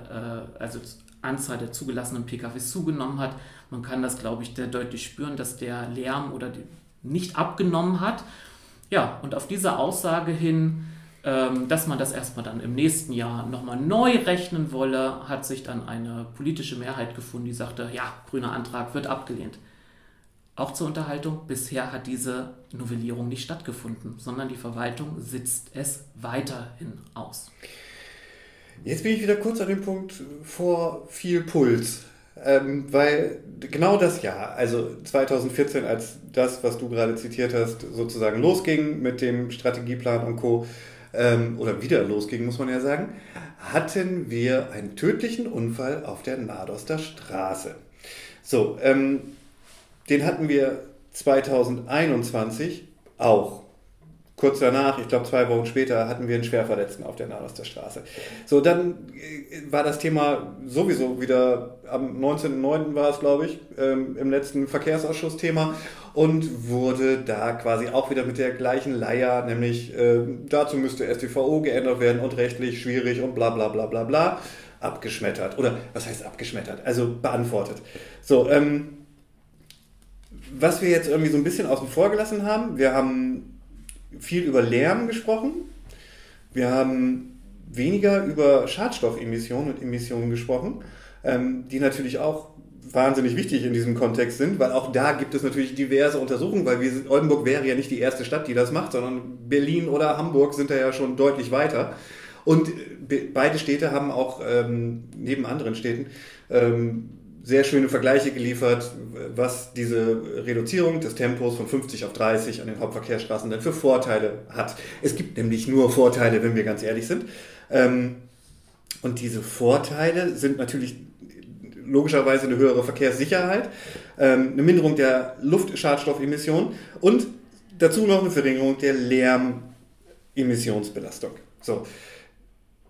also Anzahl der zugelassenen PKWs zugenommen hat. Man kann das, glaube ich, sehr deutlich spüren, dass der Lärm oder nicht abgenommen hat. Ja, und auf diese Aussage hin ähm, dass man das erstmal dann im nächsten Jahr nochmal neu rechnen wolle, hat sich dann eine politische Mehrheit gefunden, die sagte, ja, grüner Antrag wird abgelehnt. Auch zur Unterhaltung, bisher hat diese Novellierung nicht stattgefunden, sondern die Verwaltung sitzt es weiterhin aus. Jetzt bin ich wieder kurz an dem Punkt vor viel Puls. Ähm, weil genau das Jahr, also 2014, als das, was du gerade zitiert hast, sozusagen losging mit dem Strategieplan und Co., ähm, oder wieder losging, muss man ja sagen, hatten wir einen tödlichen Unfall auf der Nadoster Straße. So, ähm, den hatten wir 2021 auch. Kurz danach, ich glaube zwei Wochen später, hatten wir einen Schwerverletzten auf der Nahoster Straße. So, dann äh, war das Thema sowieso wieder am 19.09. war es, glaube ich, ähm, im letzten Verkehrsausschuss Thema und wurde da quasi auch wieder mit der gleichen Leier, nämlich äh, dazu müsste StVO geändert werden und rechtlich schwierig und bla bla bla bla bla, abgeschmettert. Oder was heißt abgeschmettert? Also beantwortet. So, ähm, was wir jetzt irgendwie so ein bisschen außen vor gelassen haben, wir haben viel über Lärm gesprochen. Wir haben weniger über Schadstoffemissionen und Emissionen gesprochen, ähm, die natürlich auch wahnsinnig wichtig in diesem Kontext sind, weil auch da gibt es natürlich diverse Untersuchungen, weil wir, Oldenburg wäre ja nicht die erste Stadt, die das macht, sondern Berlin oder Hamburg sind da ja schon deutlich weiter. Und beide Städte haben auch ähm, neben anderen Städten ähm, sehr schöne Vergleiche geliefert, was diese Reduzierung des Tempos von 50 auf 30 an den Hauptverkehrsstraßen denn für Vorteile hat. Es gibt nämlich nur Vorteile, wenn wir ganz ehrlich sind. Ähm, und diese Vorteile sind natürlich logischerweise eine höhere Verkehrssicherheit, ähm, eine Minderung der Luftschadstoffemissionen und dazu noch eine Verringerung der Lärmemissionsbelastung. So.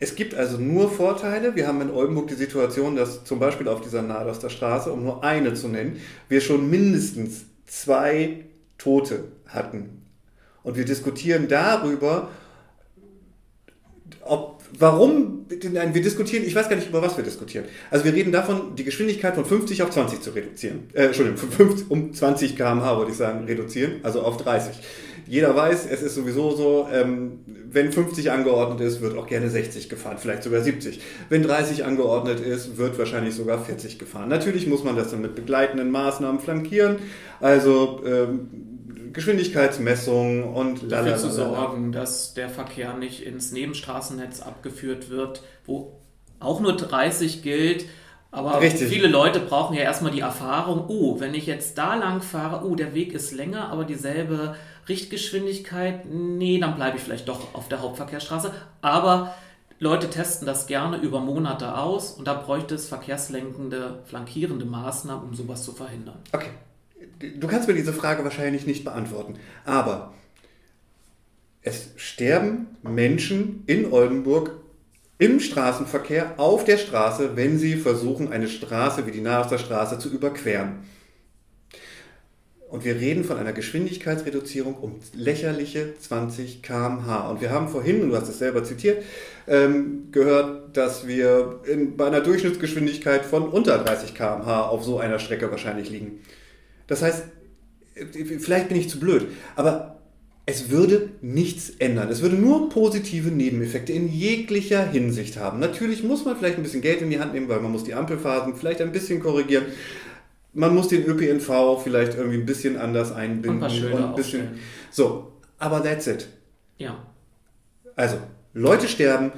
Es gibt also nur Vorteile. Wir haben in Oldenburg die Situation, dass zum Beispiel auf dieser Nadoster Straße, um nur eine zu nennen, wir schon mindestens zwei Tote hatten. Und wir diskutieren darüber, ob Warum? Nein, wir diskutieren, ich weiß gar nicht, über was wir diskutieren. Also wir reden davon, die Geschwindigkeit von 50 auf 20 zu reduzieren. Äh, Entschuldigung, von 50, um 20 km/h würde ich sagen, reduzieren, also auf 30. Jeder weiß, es ist sowieso so, ähm, wenn 50 angeordnet ist, wird auch gerne 60 gefahren, vielleicht sogar 70. Wenn 30 angeordnet ist, wird wahrscheinlich sogar 40 gefahren. Natürlich muss man das dann mit begleitenden Maßnahmen flankieren, also ähm, Geschwindigkeitsmessung und dafür zu sorgen, dass der Verkehr nicht ins Nebenstraßennetz abgeführt wird, wo auch nur 30 gilt. Aber Richtig. viele Leute brauchen ja erstmal die Erfahrung, oh, wenn ich jetzt da lang fahre, oh, der Weg ist länger, aber dieselbe Richtgeschwindigkeit, nee, dann bleibe ich vielleicht doch auf der Hauptverkehrsstraße. Aber Leute testen das gerne über Monate aus und da bräuchte es verkehrslenkende, flankierende Maßnahmen, um sowas zu verhindern. Okay du kannst mir diese Frage wahrscheinlich nicht beantworten, aber es sterben Menschen in Oldenburg im Straßenverkehr auf der Straße, wenn sie versuchen, eine Straße wie die Straße zu überqueren. Und wir reden von einer Geschwindigkeitsreduzierung um lächerliche 20 km/h. Und wir haben vorhin, du hast es selber zitiert, ähm, gehört, dass wir in, bei einer Durchschnittsgeschwindigkeit von unter 30 km/h auf so einer Strecke wahrscheinlich liegen. Das heißt, vielleicht bin ich zu blöd, aber es würde nichts ändern. Es würde nur positive Nebeneffekte in jeglicher Hinsicht haben. Natürlich muss man vielleicht ein bisschen Geld in die Hand nehmen, weil man muss die Ampelphasen vielleicht ein bisschen korrigieren. Man muss den ÖPNV vielleicht irgendwie ein bisschen anders einbinden. Und, und ein bisschen. Aufstellen. So, aber that's it. Ja. Also, Leute sterben,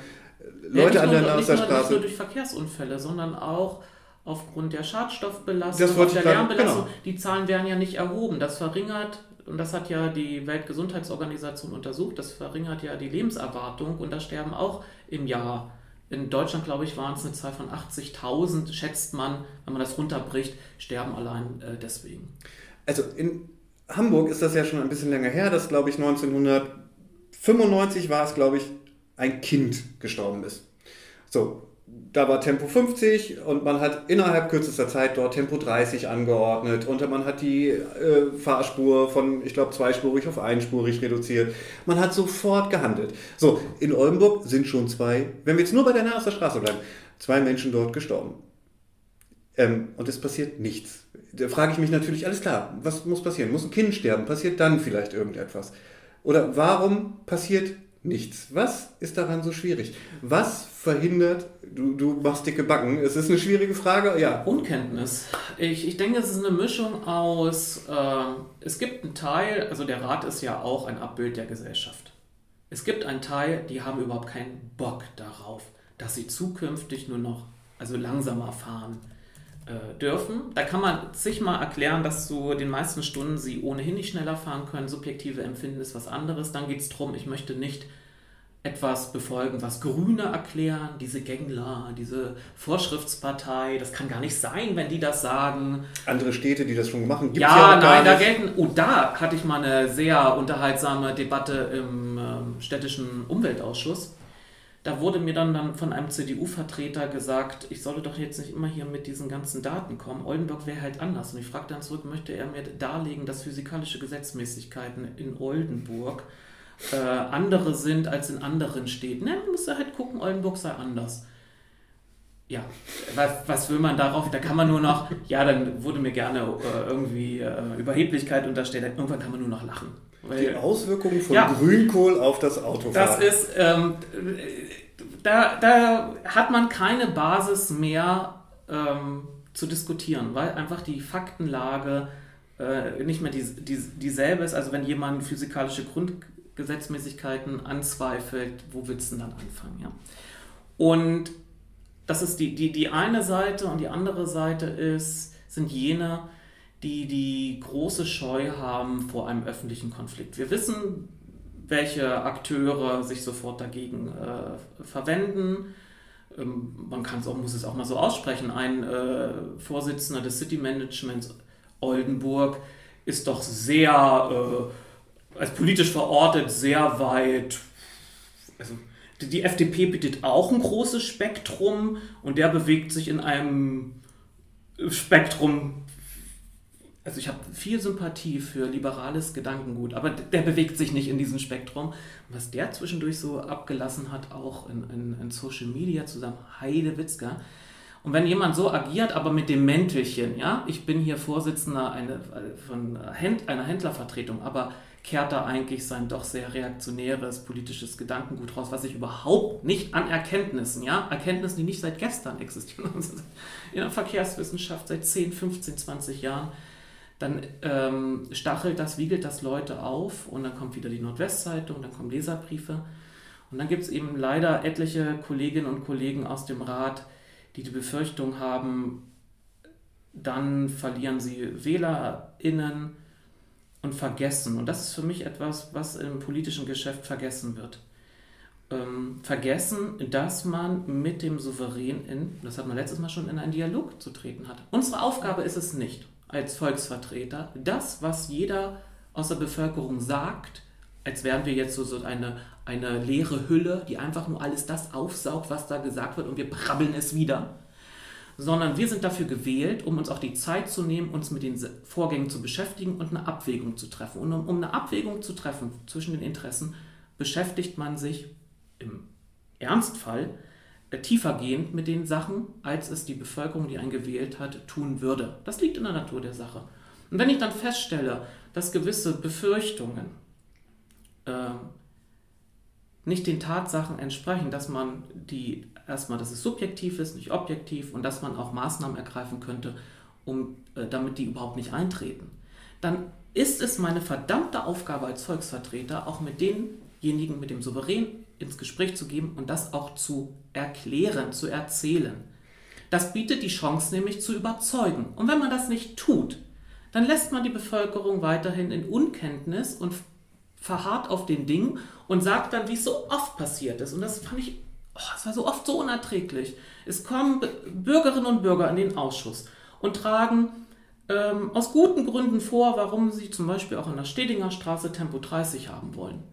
Leute ja, an der Straße. Nicht nur durch Verkehrsunfälle, sondern auch aufgrund der Schadstoffbelastung, das der Lärmbelastung, genau. die Zahlen werden ja nicht erhoben. Das verringert, und das hat ja die Weltgesundheitsorganisation untersucht, das verringert ja die Lebenserwartung und da sterben auch im Jahr. In Deutschland, glaube ich, waren es eine Zahl von 80.000, schätzt man, wenn man das runterbricht, sterben allein äh, deswegen. Also in Hamburg ist das ja schon ein bisschen länger her, dass, glaube ich, 1995 war es, glaube ich, ein Kind gestorben ist. So, da war Tempo 50 und man hat innerhalb kürzester Zeit dort Tempo 30 angeordnet und man hat die äh, Fahrspur von, ich glaube, zweispurig auf einspurig reduziert. Man hat sofort gehandelt. So, in Oldenburg sind schon zwei, wenn wir jetzt nur bei der Nahe Straße bleiben, zwei Menschen dort gestorben. Ähm, und es passiert nichts. Da frage ich mich natürlich, alles klar, was muss passieren? Muss ein Kind sterben? Passiert dann vielleicht irgendetwas? Oder warum passiert nichts. Was ist daran so schwierig? Was verhindert, du, du machst dicke Backen, es ist eine schwierige Frage, ja. Unkenntnis. Ich, ich denke, es ist eine Mischung aus, äh, es gibt einen Teil, also der Rat ist ja auch ein Abbild der Gesellschaft. Es gibt einen Teil, die haben überhaupt keinen Bock darauf, dass sie zukünftig nur noch, also langsamer fahren äh, dürfen. Da kann man sich mal erklären, dass zu den meisten Stunden sie ohnehin nicht schneller fahren können. Subjektive Empfinden ist was anderes. Dann geht es darum, ich möchte nicht etwas befolgen, was Grüne erklären, diese Gängler, diese Vorschriftspartei, das kann gar nicht sein, wenn die das sagen. Andere Städte, die das schon machen, gibt ja, ja nein, da gelten, oh, da hatte ich mal eine sehr unterhaltsame Debatte im äh, städtischen Umweltausschuss da wurde mir dann, dann von einem CDU-Vertreter gesagt, ich solle doch jetzt nicht immer hier mit diesen ganzen Daten kommen. Oldenburg wäre halt anders. Und ich fragte dann zurück, möchte er mir darlegen, dass physikalische Gesetzmäßigkeiten in Oldenburg äh, andere sind als in anderen Städten? Ne, man muss halt gucken, Oldenburg sei anders. Ja, was, was, will man darauf? Da kann man nur noch, ja, dann wurde mir gerne äh, irgendwie äh, Überheblichkeit unterstellt, irgendwann kann man nur noch lachen. Die Auswirkungen von ja, Grünkohl auf das Autofahren. Das ist, ähm, da, da hat man keine Basis mehr ähm, zu diskutieren, weil einfach die Faktenlage äh, nicht mehr die, die, dieselbe ist. Also wenn jemand physikalische Grundgesetzmäßigkeiten anzweifelt, wo willst du denn dann anfangen? Ja? Und das ist die, die, die eine Seite und die andere Seite ist, sind jene, die die große Scheu haben vor einem öffentlichen Konflikt. Wir wissen, welche Akteure sich sofort dagegen äh, verwenden. Ähm, man kann es auch, muss es auch mal so aussprechen. Ein äh, Vorsitzender des City Managements Oldenburg ist doch sehr, äh, als politisch verortet, sehr weit. Also, die FDP bietet auch ein großes Spektrum und der bewegt sich in einem Spektrum also ich habe viel Sympathie für liberales Gedankengut, aber der bewegt sich nicht in diesem Spektrum. Was der zwischendurch so abgelassen hat, auch in, in, in Social Media zusammen, Heide Witzka. Und wenn jemand so agiert, aber mit dem Mäntelchen, ja, ich bin hier Vorsitzender eine, von einer Händlervertretung, aber kehrt da eigentlich sein doch sehr reaktionäres politisches Gedankengut raus, was sich überhaupt nicht an Erkenntnissen, ja, Erkenntnissen, die nicht seit gestern existieren, [laughs] in der Verkehrswissenschaft seit 10, 15, 20 Jahren, dann ähm, stachelt das, wiegelt das Leute auf und dann kommt wieder die Nordwestzeitung, dann kommen Leserbriefe und dann gibt es eben leider etliche Kolleginnen und Kollegen aus dem Rat, die die Befürchtung haben, dann verlieren sie WählerInnen und vergessen. Und das ist für mich etwas, was im politischen Geschäft vergessen wird. Ähm, vergessen, dass man mit dem Souverän in, das hat man letztes Mal schon, in einen Dialog zu treten hat. Unsere Aufgabe ist es nicht als Volksvertreter, das, was jeder aus der Bevölkerung sagt, als wären wir jetzt so, so eine, eine leere Hülle, die einfach nur alles das aufsaugt, was da gesagt wird und wir brabbeln es wieder. Sondern wir sind dafür gewählt, um uns auch die Zeit zu nehmen, uns mit den Vorgängen zu beschäftigen und eine Abwägung zu treffen. Und um, um eine Abwägung zu treffen zwischen den Interessen, beschäftigt man sich im Ernstfall tiefergehend mit den Sachen, als es die Bevölkerung, die einen gewählt hat, tun würde. Das liegt in der Natur der Sache. Und wenn ich dann feststelle, dass gewisse Befürchtungen äh, nicht den Tatsachen entsprechen, dass man die erstmal, dass es subjektiv ist, nicht objektiv und dass man auch Maßnahmen ergreifen könnte, um, äh, damit die überhaupt nicht eintreten, dann ist es meine verdammte Aufgabe als Volksvertreter, auch mit denjenigen, mit dem Souverän ins Gespräch zu geben und das auch zu erklären, zu erzählen. Das bietet die Chance nämlich zu überzeugen. Und wenn man das nicht tut, dann lässt man die Bevölkerung weiterhin in Unkenntnis und verharrt auf den Dingen und sagt dann, wie es so oft passiert ist. Und das fand ich, oh, es war so oft so unerträglich. Es kommen Bürgerinnen und Bürger in den Ausschuss und tragen ähm, aus guten Gründen vor, warum sie zum Beispiel auch an der Stedinger Straße Tempo 30 haben wollen.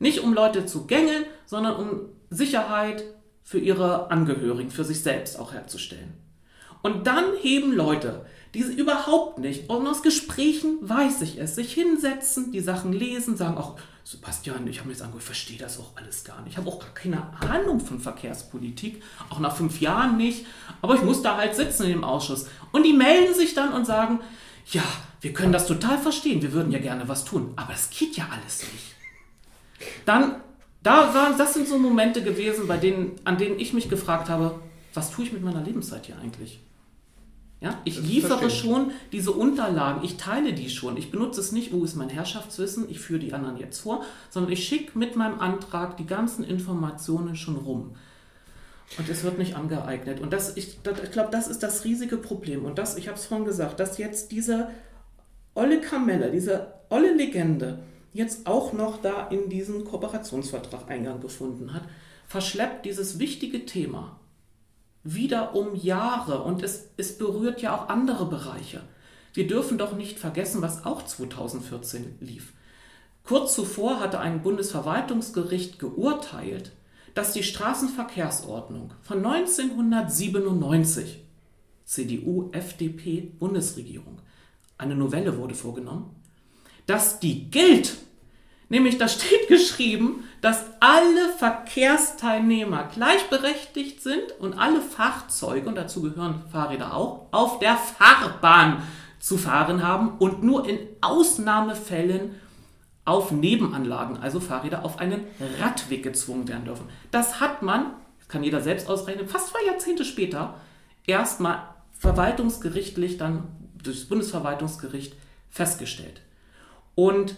Nicht um Leute zu gängeln, sondern um Sicherheit für ihre Angehörigen, für sich selbst auch herzustellen. Und dann heben Leute, die überhaupt nicht, und aus Gesprächen weiß ich es, sich hinsetzen, die Sachen lesen, sagen auch, Sebastian, ich habe mir jetzt angehört, ich verstehe das auch alles gar nicht. Ich habe auch gar keine Ahnung von Verkehrspolitik, auch nach fünf Jahren nicht, aber ich muss da halt sitzen in dem Ausschuss. Und die melden sich dann und sagen, ja, wir können das total verstehen, wir würden ja gerne was tun, aber es geht ja alles nicht. Dann, da waren, das sind so Momente gewesen, bei denen, an denen ich mich gefragt habe, was tue ich mit meiner Lebenszeit hier eigentlich? Ja, ich liefere schon diese Unterlagen, ich teile die schon. Ich benutze es nicht, wo ist mein Herrschaftswissen, ich führe die anderen jetzt vor, sondern ich schicke mit meinem Antrag die ganzen Informationen schon rum. Und es wird nicht angeeignet. Und das, ich, das, ich glaube, das ist das riesige Problem. Und das, ich habe es vorhin gesagt, dass jetzt diese olle Kamelle, diese olle Legende, jetzt auch noch da in diesen Kooperationsvertrag Eingang gefunden hat, verschleppt dieses wichtige Thema wieder um Jahre und es, es berührt ja auch andere Bereiche. Wir dürfen doch nicht vergessen, was auch 2014 lief. Kurz zuvor hatte ein Bundesverwaltungsgericht geurteilt, dass die Straßenverkehrsordnung von 1997, CDU, FDP, Bundesregierung, eine Novelle wurde vorgenommen, dass die gilt. Nämlich, da steht geschrieben, dass alle Verkehrsteilnehmer gleichberechtigt sind und alle Fahrzeuge, und dazu gehören Fahrräder auch, auf der Fahrbahn zu fahren haben und nur in Ausnahmefällen auf Nebenanlagen, also Fahrräder, auf einen Radweg gezwungen werden dürfen. Das hat man, kann jeder selbst ausrechnen, fast zwei Jahrzehnte später erstmal verwaltungsgerichtlich, dann durch das Bundesverwaltungsgericht festgestellt. Und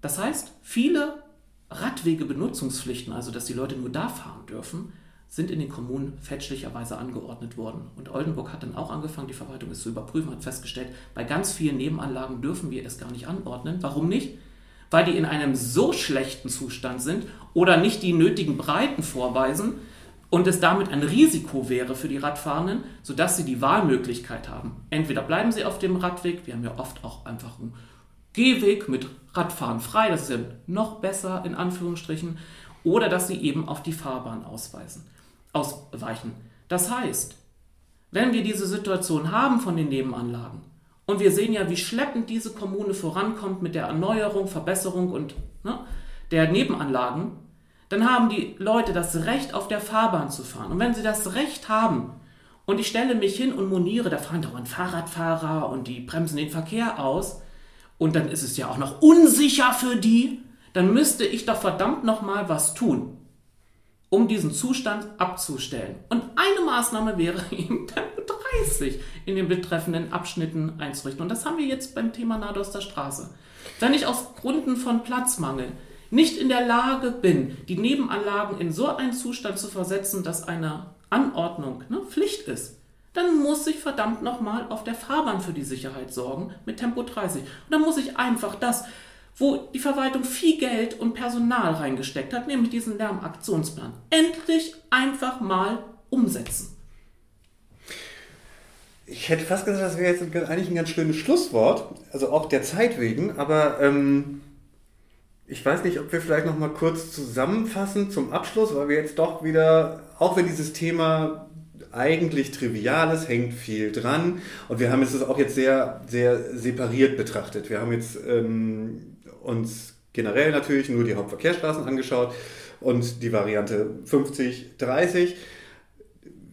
das heißt, viele Radwegebenutzungspflichten, also dass die Leute nur da fahren dürfen, sind in den Kommunen fälschlicherweise angeordnet worden. Und Oldenburg hat dann auch angefangen, die Verwaltung es zu überprüfen, hat festgestellt, bei ganz vielen Nebenanlagen dürfen wir es gar nicht anordnen. Warum nicht? Weil die in einem so schlechten Zustand sind oder nicht die nötigen Breiten vorweisen und es damit ein Risiko wäre für die Radfahrenden, sodass sie die Wahlmöglichkeit haben. Entweder bleiben sie auf dem Radweg, wir haben ja oft auch einfach einen Gehweg mit Radfahren frei, das ist ja noch besser in Anführungsstrichen, oder dass sie eben auf die Fahrbahn ausweisen, ausweichen. Das heißt, wenn wir diese Situation haben von den Nebenanlagen Und wir sehen ja, wie schleppend diese Kommune vorankommt mit der Erneuerung, Verbesserung und ne, der Nebenanlagen. Dann haben die Leute das Recht, auf der Fahrbahn zu fahren. Und wenn sie das Recht haben, und ich stelle mich hin und moniere, da fahren dauernd Fahrradfahrer und die bremsen den Verkehr aus, und dann ist es ja auch noch unsicher für die, dann müsste ich doch verdammt nochmal was tun, um diesen Zustand abzustellen. Und eine Maßnahme wäre eben Tempo 30 in den betreffenden Abschnitten einzurichten. Und das haben wir jetzt beim Thema Nadoster Straße. Wenn ich aus Gründen von Platzmangel nicht in der Lage bin, die Nebenanlagen in so einen Zustand zu versetzen, dass eine Anordnung ne, Pflicht ist, dann muss ich verdammt nochmal auf der Fahrbahn für die Sicherheit sorgen mit Tempo 30. Und dann muss ich einfach das, wo die Verwaltung viel Geld und Personal reingesteckt hat, nämlich diesen Lärmaktionsplan, endlich einfach mal umsetzen. Ich hätte fast gesagt, das wäre jetzt eigentlich ein ganz schönes Schlusswort, also auch der Zeit wegen, aber ähm, ich weiß nicht, ob wir vielleicht noch mal kurz zusammenfassen zum Abschluss, weil wir jetzt doch wieder, auch wenn dieses Thema eigentlich trivial ist, hängt viel dran und wir haben es auch jetzt sehr, sehr separiert betrachtet. Wir haben jetzt ähm, uns generell natürlich nur die Hauptverkehrsstraßen angeschaut und die Variante 50, 30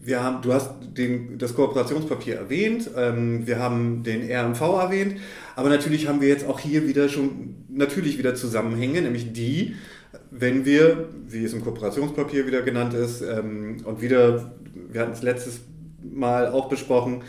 wir haben, du hast den, das Kooperationspapier erwähnt, ähm, wir haben den RMV erwähnt, aber natürlich haben wir jetzt auch hier wieder schon natürlich wieder Zusammenhänge, nämlich die, wenn wir, wie es im Kooperationspapier wieder genannt ist, ähm, und wieder, wir hatten es letztes Mal auch besprochen,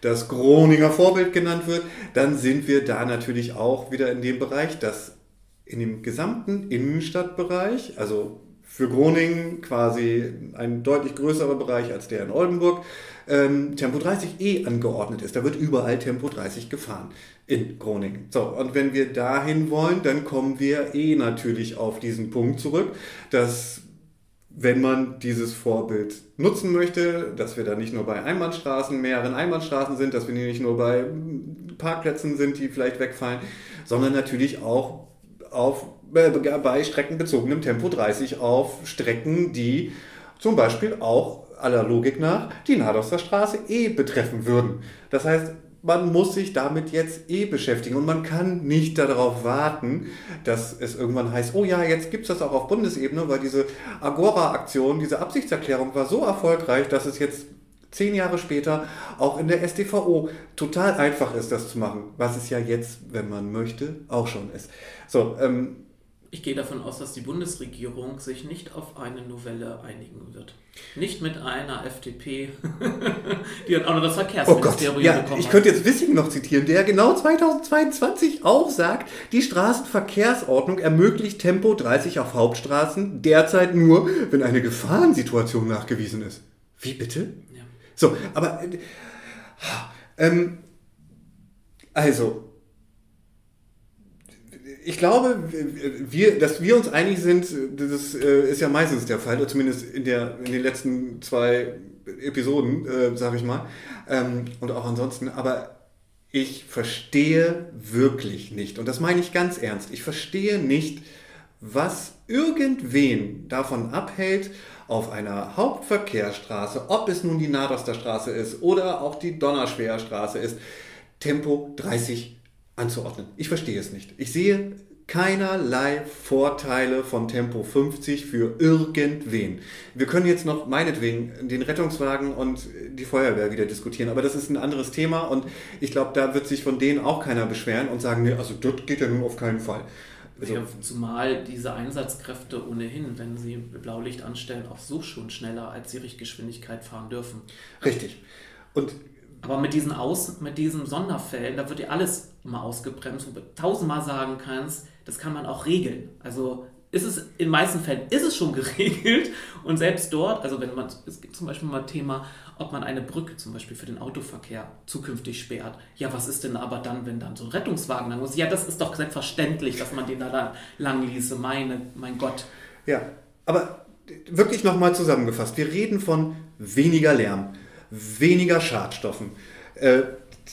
das Groninger Vorbild genannt wird, dann sind wir da natürlich auch wieder in dem Bereich, dass in dem gesamten Innenstadtbereich, also für Groningen quasi ein deutlich größerer Bereich als der in Oldenburg, ähm, Tempo 30 eh angeordnet ist. Da wird überall Tempo 30 gefahren in Groningen. So, und wenn wir dahin wollen, dann kommen wir eh natürlich auf diesen Punkt zurück, dass wenn man dieses Vorbild nutzen möchte, dass wir da nicht nur bei Einbahnstraßen, mehreren Einbahnstraßen sind, dass wir nicht nur bei Parkplätzen sind, die vielleicht wegfallen, sondern natürlich auch auf bei streckenbezogenem Tempo 30 auf Strecken, die zum Beispiel auch aller Logik nach die Nadoster Straße eh betreffen würden. Das heißt, man muss sich damit jetzt eh beschäftigen und man kann nicht darauf warten, dass es irgendwann heißt, oh ja, jetzt gibt es das auch auf Bundesebene, weil diese Agora-Aktion, diese Absichtserklärung war so erfolgreich, dass es jetzt zehn Jahre später auch in der SDVO total einfach ist, das zu machen, was es ja jetzt, wenn man möchte, auch schon ist. So, ähm, ich gehe davon aus, dass die Bundesregierung sich nicht auf eine Novelle einigen wird. Nicht mit einer FDP, [laughs] die hat auch noch das Verkehrsministerium oh Gott, ja, bekommen. Ich könnte jetzt Wissing noch zitieren, der genau 2022 auch sagt, die Straßenverkehrsordnung ermöglicht Tempo 30 auf Hauptstraßen derzeit nur, wenn eine Gefahrensituation nachgewiesen ist. Wie bitte? Ja. So, aber äh, ähm, also ich glaube, wir, dass wir uns einig sind, das äh, ist ja meistens der Fall, oder zumindest in, der, in den letzten zwei Episoden, äh, sage ich mal, ähm, und auch ansonsten. Aber ich verstehe wirklich nicht, und das meine ich ganz ernst, ich verstehe nicht, was irgendwen davon abhält, auf einer Hauptverkehrsstraße, ob es nun die Nadoster Straße ist oder auch die Donnerschwerer Straße ist, Tempo 30 anzuordnen. Ich verstehe es nicht. Ich sehe keinerlei Vorteile von Tempo 50 für irgendwen. Wir können jetzt noch meinetwegen den Rettungswagen und die Feuerwehr wieder diskutieren, aber das ist ein anderes Thema und ich glaube, da wird sich von denen auch keiner beschweren und sagen, nee, also das geht ja nun auf keinen Fall. Also, ja, zumal diese Einsatzkräfte ohnehin, wenn sie Blaulicht anstellen, auch so schon schneller als die Richtgeschwindigkeit fahren dürfen. Richtig. Und aber mit diesen, Aus, mit diesen Sonderfällen, da wird dir alles mal ausgebremst, wo du tausendmal sagen kannst, das kann man auch regeln. Also ist es, in meisten Fällen ist es schon [laughs] geregelt und selbst dort, also wenn man, es gibt zum Beispiel mal Thema, ob man eine Brücke zum Beispiel für den Autoverkehr zukünftig sperrt. Ja, was ist denn aber dann, wenn dann so ein Rettungswagen dann muss? Ja, das ist doch selbstverständlich, dass man den da lang ließe. Meine, mein Gott. Ja, aber wirklich nochmal zusammengefasst. Wir reden von weniger Lärm weniger Schadstoffen. Äh,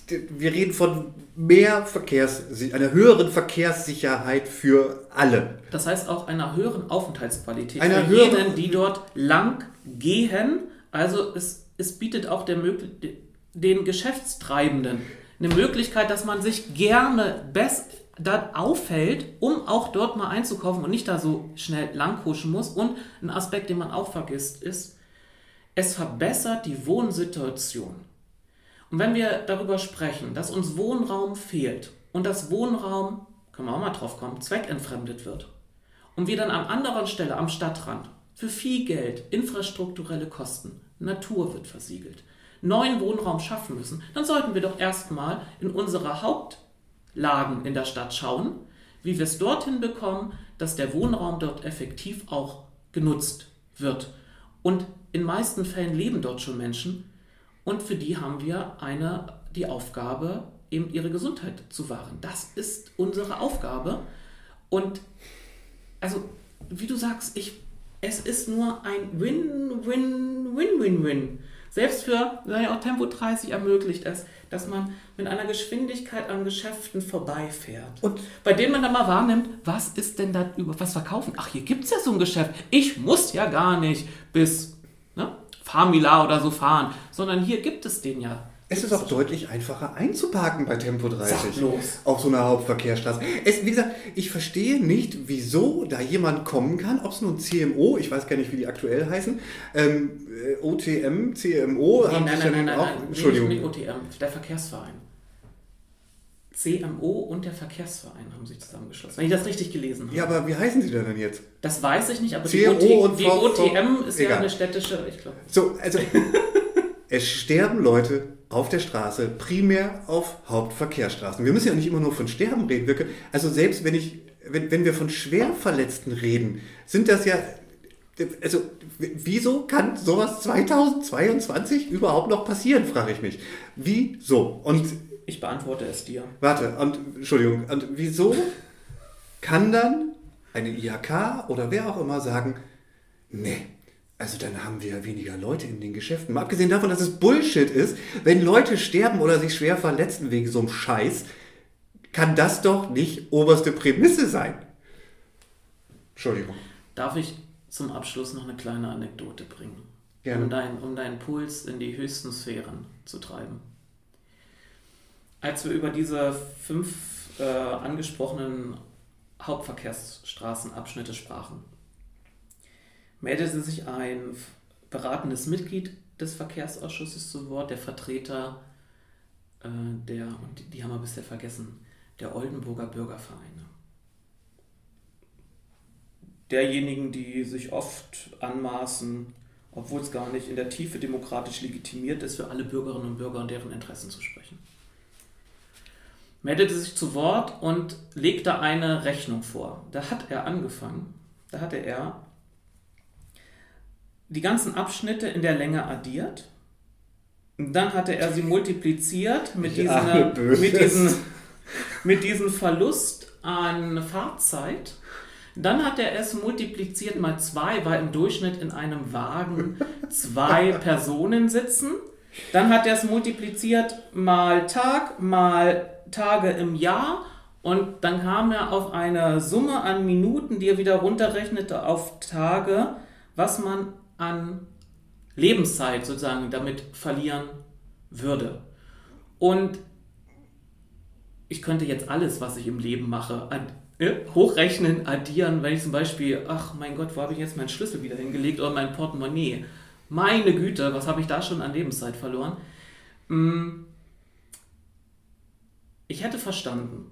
wir reden von mehr Verkehrs, einer höheren Verkehrssicherheit für alle. Das heißt auch einer höheren Aufenthaltsqualität einer für höheren, jenen, die dort lang gehen. Also es, es bietet auch der, den Geschäftstreibenden eine Möglichkeit, dass man sich gerne best da aufhält, um auch dort mal einzukaufen und nicht da so schnell langkuschen muss. Und ein Aspekt, den man auch vergisst, ist, es verbessert die Wohnsituation. Und wenn wir darüber sprechen, dass uns Wohnraum fehlt und das Wohnraum, können wir auch mal drauf kommen, zweckentfremdet wird und wir dann an anderer Stelle am Stadtrand für viel Geld infrastrukturelle Kosten, Natur wird versiegelt, neuen Wohnraum schaffen müssen, dann sollten wir doch erstmal in unsere Hauptlagen in der Stadt schauen, wie wir es dorthin bekommen, dass der Wohnraum dort effektiv auch genutzt wird. Und in meisten Fällen leben dort schon Menschen und für die haben wir eine, die Aufgabe, eben ihre Gesundheit zu wahren. Das ist unsere Aufgabe. Und also, wie du sagst, ich, es ist nur ein Win-Win-Win-Win-Win. Selbst für, naja, auch Tempo 30 ermöglicht es, dass man mit einer Geschwindigkeit an Geschäften vorbeifährt. Und bei denen man dann mal wahrnimmt, was ist denn da über was verkaufen? Ach, hier gibt es ja so ein Geschäft. Ich muss ja gar nicht bis Famila oder so fahren, sondern hier gibt es den ja. Es ist auch deutlich einfacher einzuparken bei Tempo 30 auf so einer Hauptverkehrsstraße. Es, wie gesagt, ich verstehe nicht, wieso da jemand kommen kann, ob es nun CMO, ich weiß gar nicht, wie die aktuell heißen, ähm, äh, OTM, CMO, nee, haben nein, nein, nein, nein, auch, nein, Entschuldigung. Nee, nicht OTM, der Verkehrsverein. CMO und der Verkehrsverein haben sich zusammengeschlossen, wenn ich das richtig gelesen habe. Ja, aber wie heißen sie denn jetzt? Das weiß ich nicht, aber CMO die, OT, und die OTM ist egal. ja eine städtische, ich glaube. So, also [laughs] es sterben Leute auf der Straße, primär auf Hauptverkehrsstraßen. Wir müssen ja nicht immer nur von Sterben reden. Also selbst wenn ich, wenn, wenn wir von Schwerverletzten reden, sind das ja also wieso kann sowas 2022 überhaupt noch passieren, frage ich mich. Wieso? Und ich beantworte es dir. Warte, und, Entschuldigung, und wieso kann dann eine IHK oder wer auch immer sagen, nee, also dann haben wir weniger Leute in den Geschäften. Mal abgesehen davon, dass es Bullshit ist, wenn Leute sterben oder sich schwer verletzen wegen so einem Scheiß, kann das doch nicht oberste Prämisse sein. Entschuldigung. Darf ich zum Abschluss noch eine kleine Anekdote bringen? Gerne. Um, dein, um deinen Puls in die höchsten Sphären zu treiben als wir über diese fünf äh, angesprochenen Hauptverkehrsstraßenabschnitte sprachen, meldete sich ein beratendes Mitglied des Verkehrsausschusses zu Wort, der Vertreter äh, der, und die, die haben wir bisher vergessen, der Oldenburger Bürgervereine. Derjenigen, die sich oft anmaßen, obwohl es gar nicht in der Tiefe demokratisch legitimiert ist, für alle Bürgerinnen und Bürger und deren Interessen zu sprechen meldete sich zu Wort und legte eine Rechnung vor. Da hat er angefangen, da hatte er die ganzen Abschnitte in der Länge addiert. Und dann hatte er sie multipliziert mit, diesen, mit, diesen, mit diesem Verlust an Fahrzeit. Dann hat er es multipliziert mal zwei, weil im Durchschnitt in einem Wagen zwei [laughs] Personen sitzen. Dann hat er es multipliziert mal Tag, mal Tage im Jahr und dann kam er auf eine Summe an Minuten, die er wieder runterrechnete auf Tage, was man an Lebenszeit sozusagen damit verlieren würde. Und ich könnte jetzt alles, was ich im Leben mache, ad äh, hochrechnen, addieren, wenn ich zum Beispiel, ach mein Gott, wo habe ich jetzt meinen Schlüssel wieder hingelegt oder mein Portemonnaie? Meine Güte, was habe ich da schon an Lebenszeit verloren? Hm ich hätte verstanden,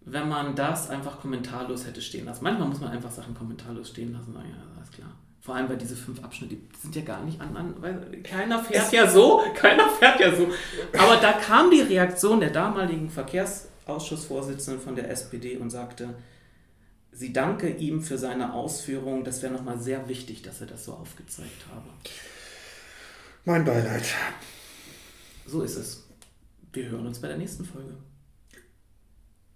wenn man das einfach kommentarlos hätte stehen lassen. Manchmal muss man einfach Sachen kommentarlos stehen lassen. Ja, alles klar. Vor allem, weil diese fünf Abschnitte, die sind ja gar nicht an, an weil keiner fährt es ja so, [laughs] keiner fährt ja so. Aber da kam die Reaktion der damaligen Verkehrsausschussvorsitzenden von der SPD und sagte, sie danke ihm für seine Ausführungen, das wäre nochmal sehr wichtig, dass er das so aufgezeigt habe. Mein Beileid. So ist es. Wir hören uns bei der nächsten Folge.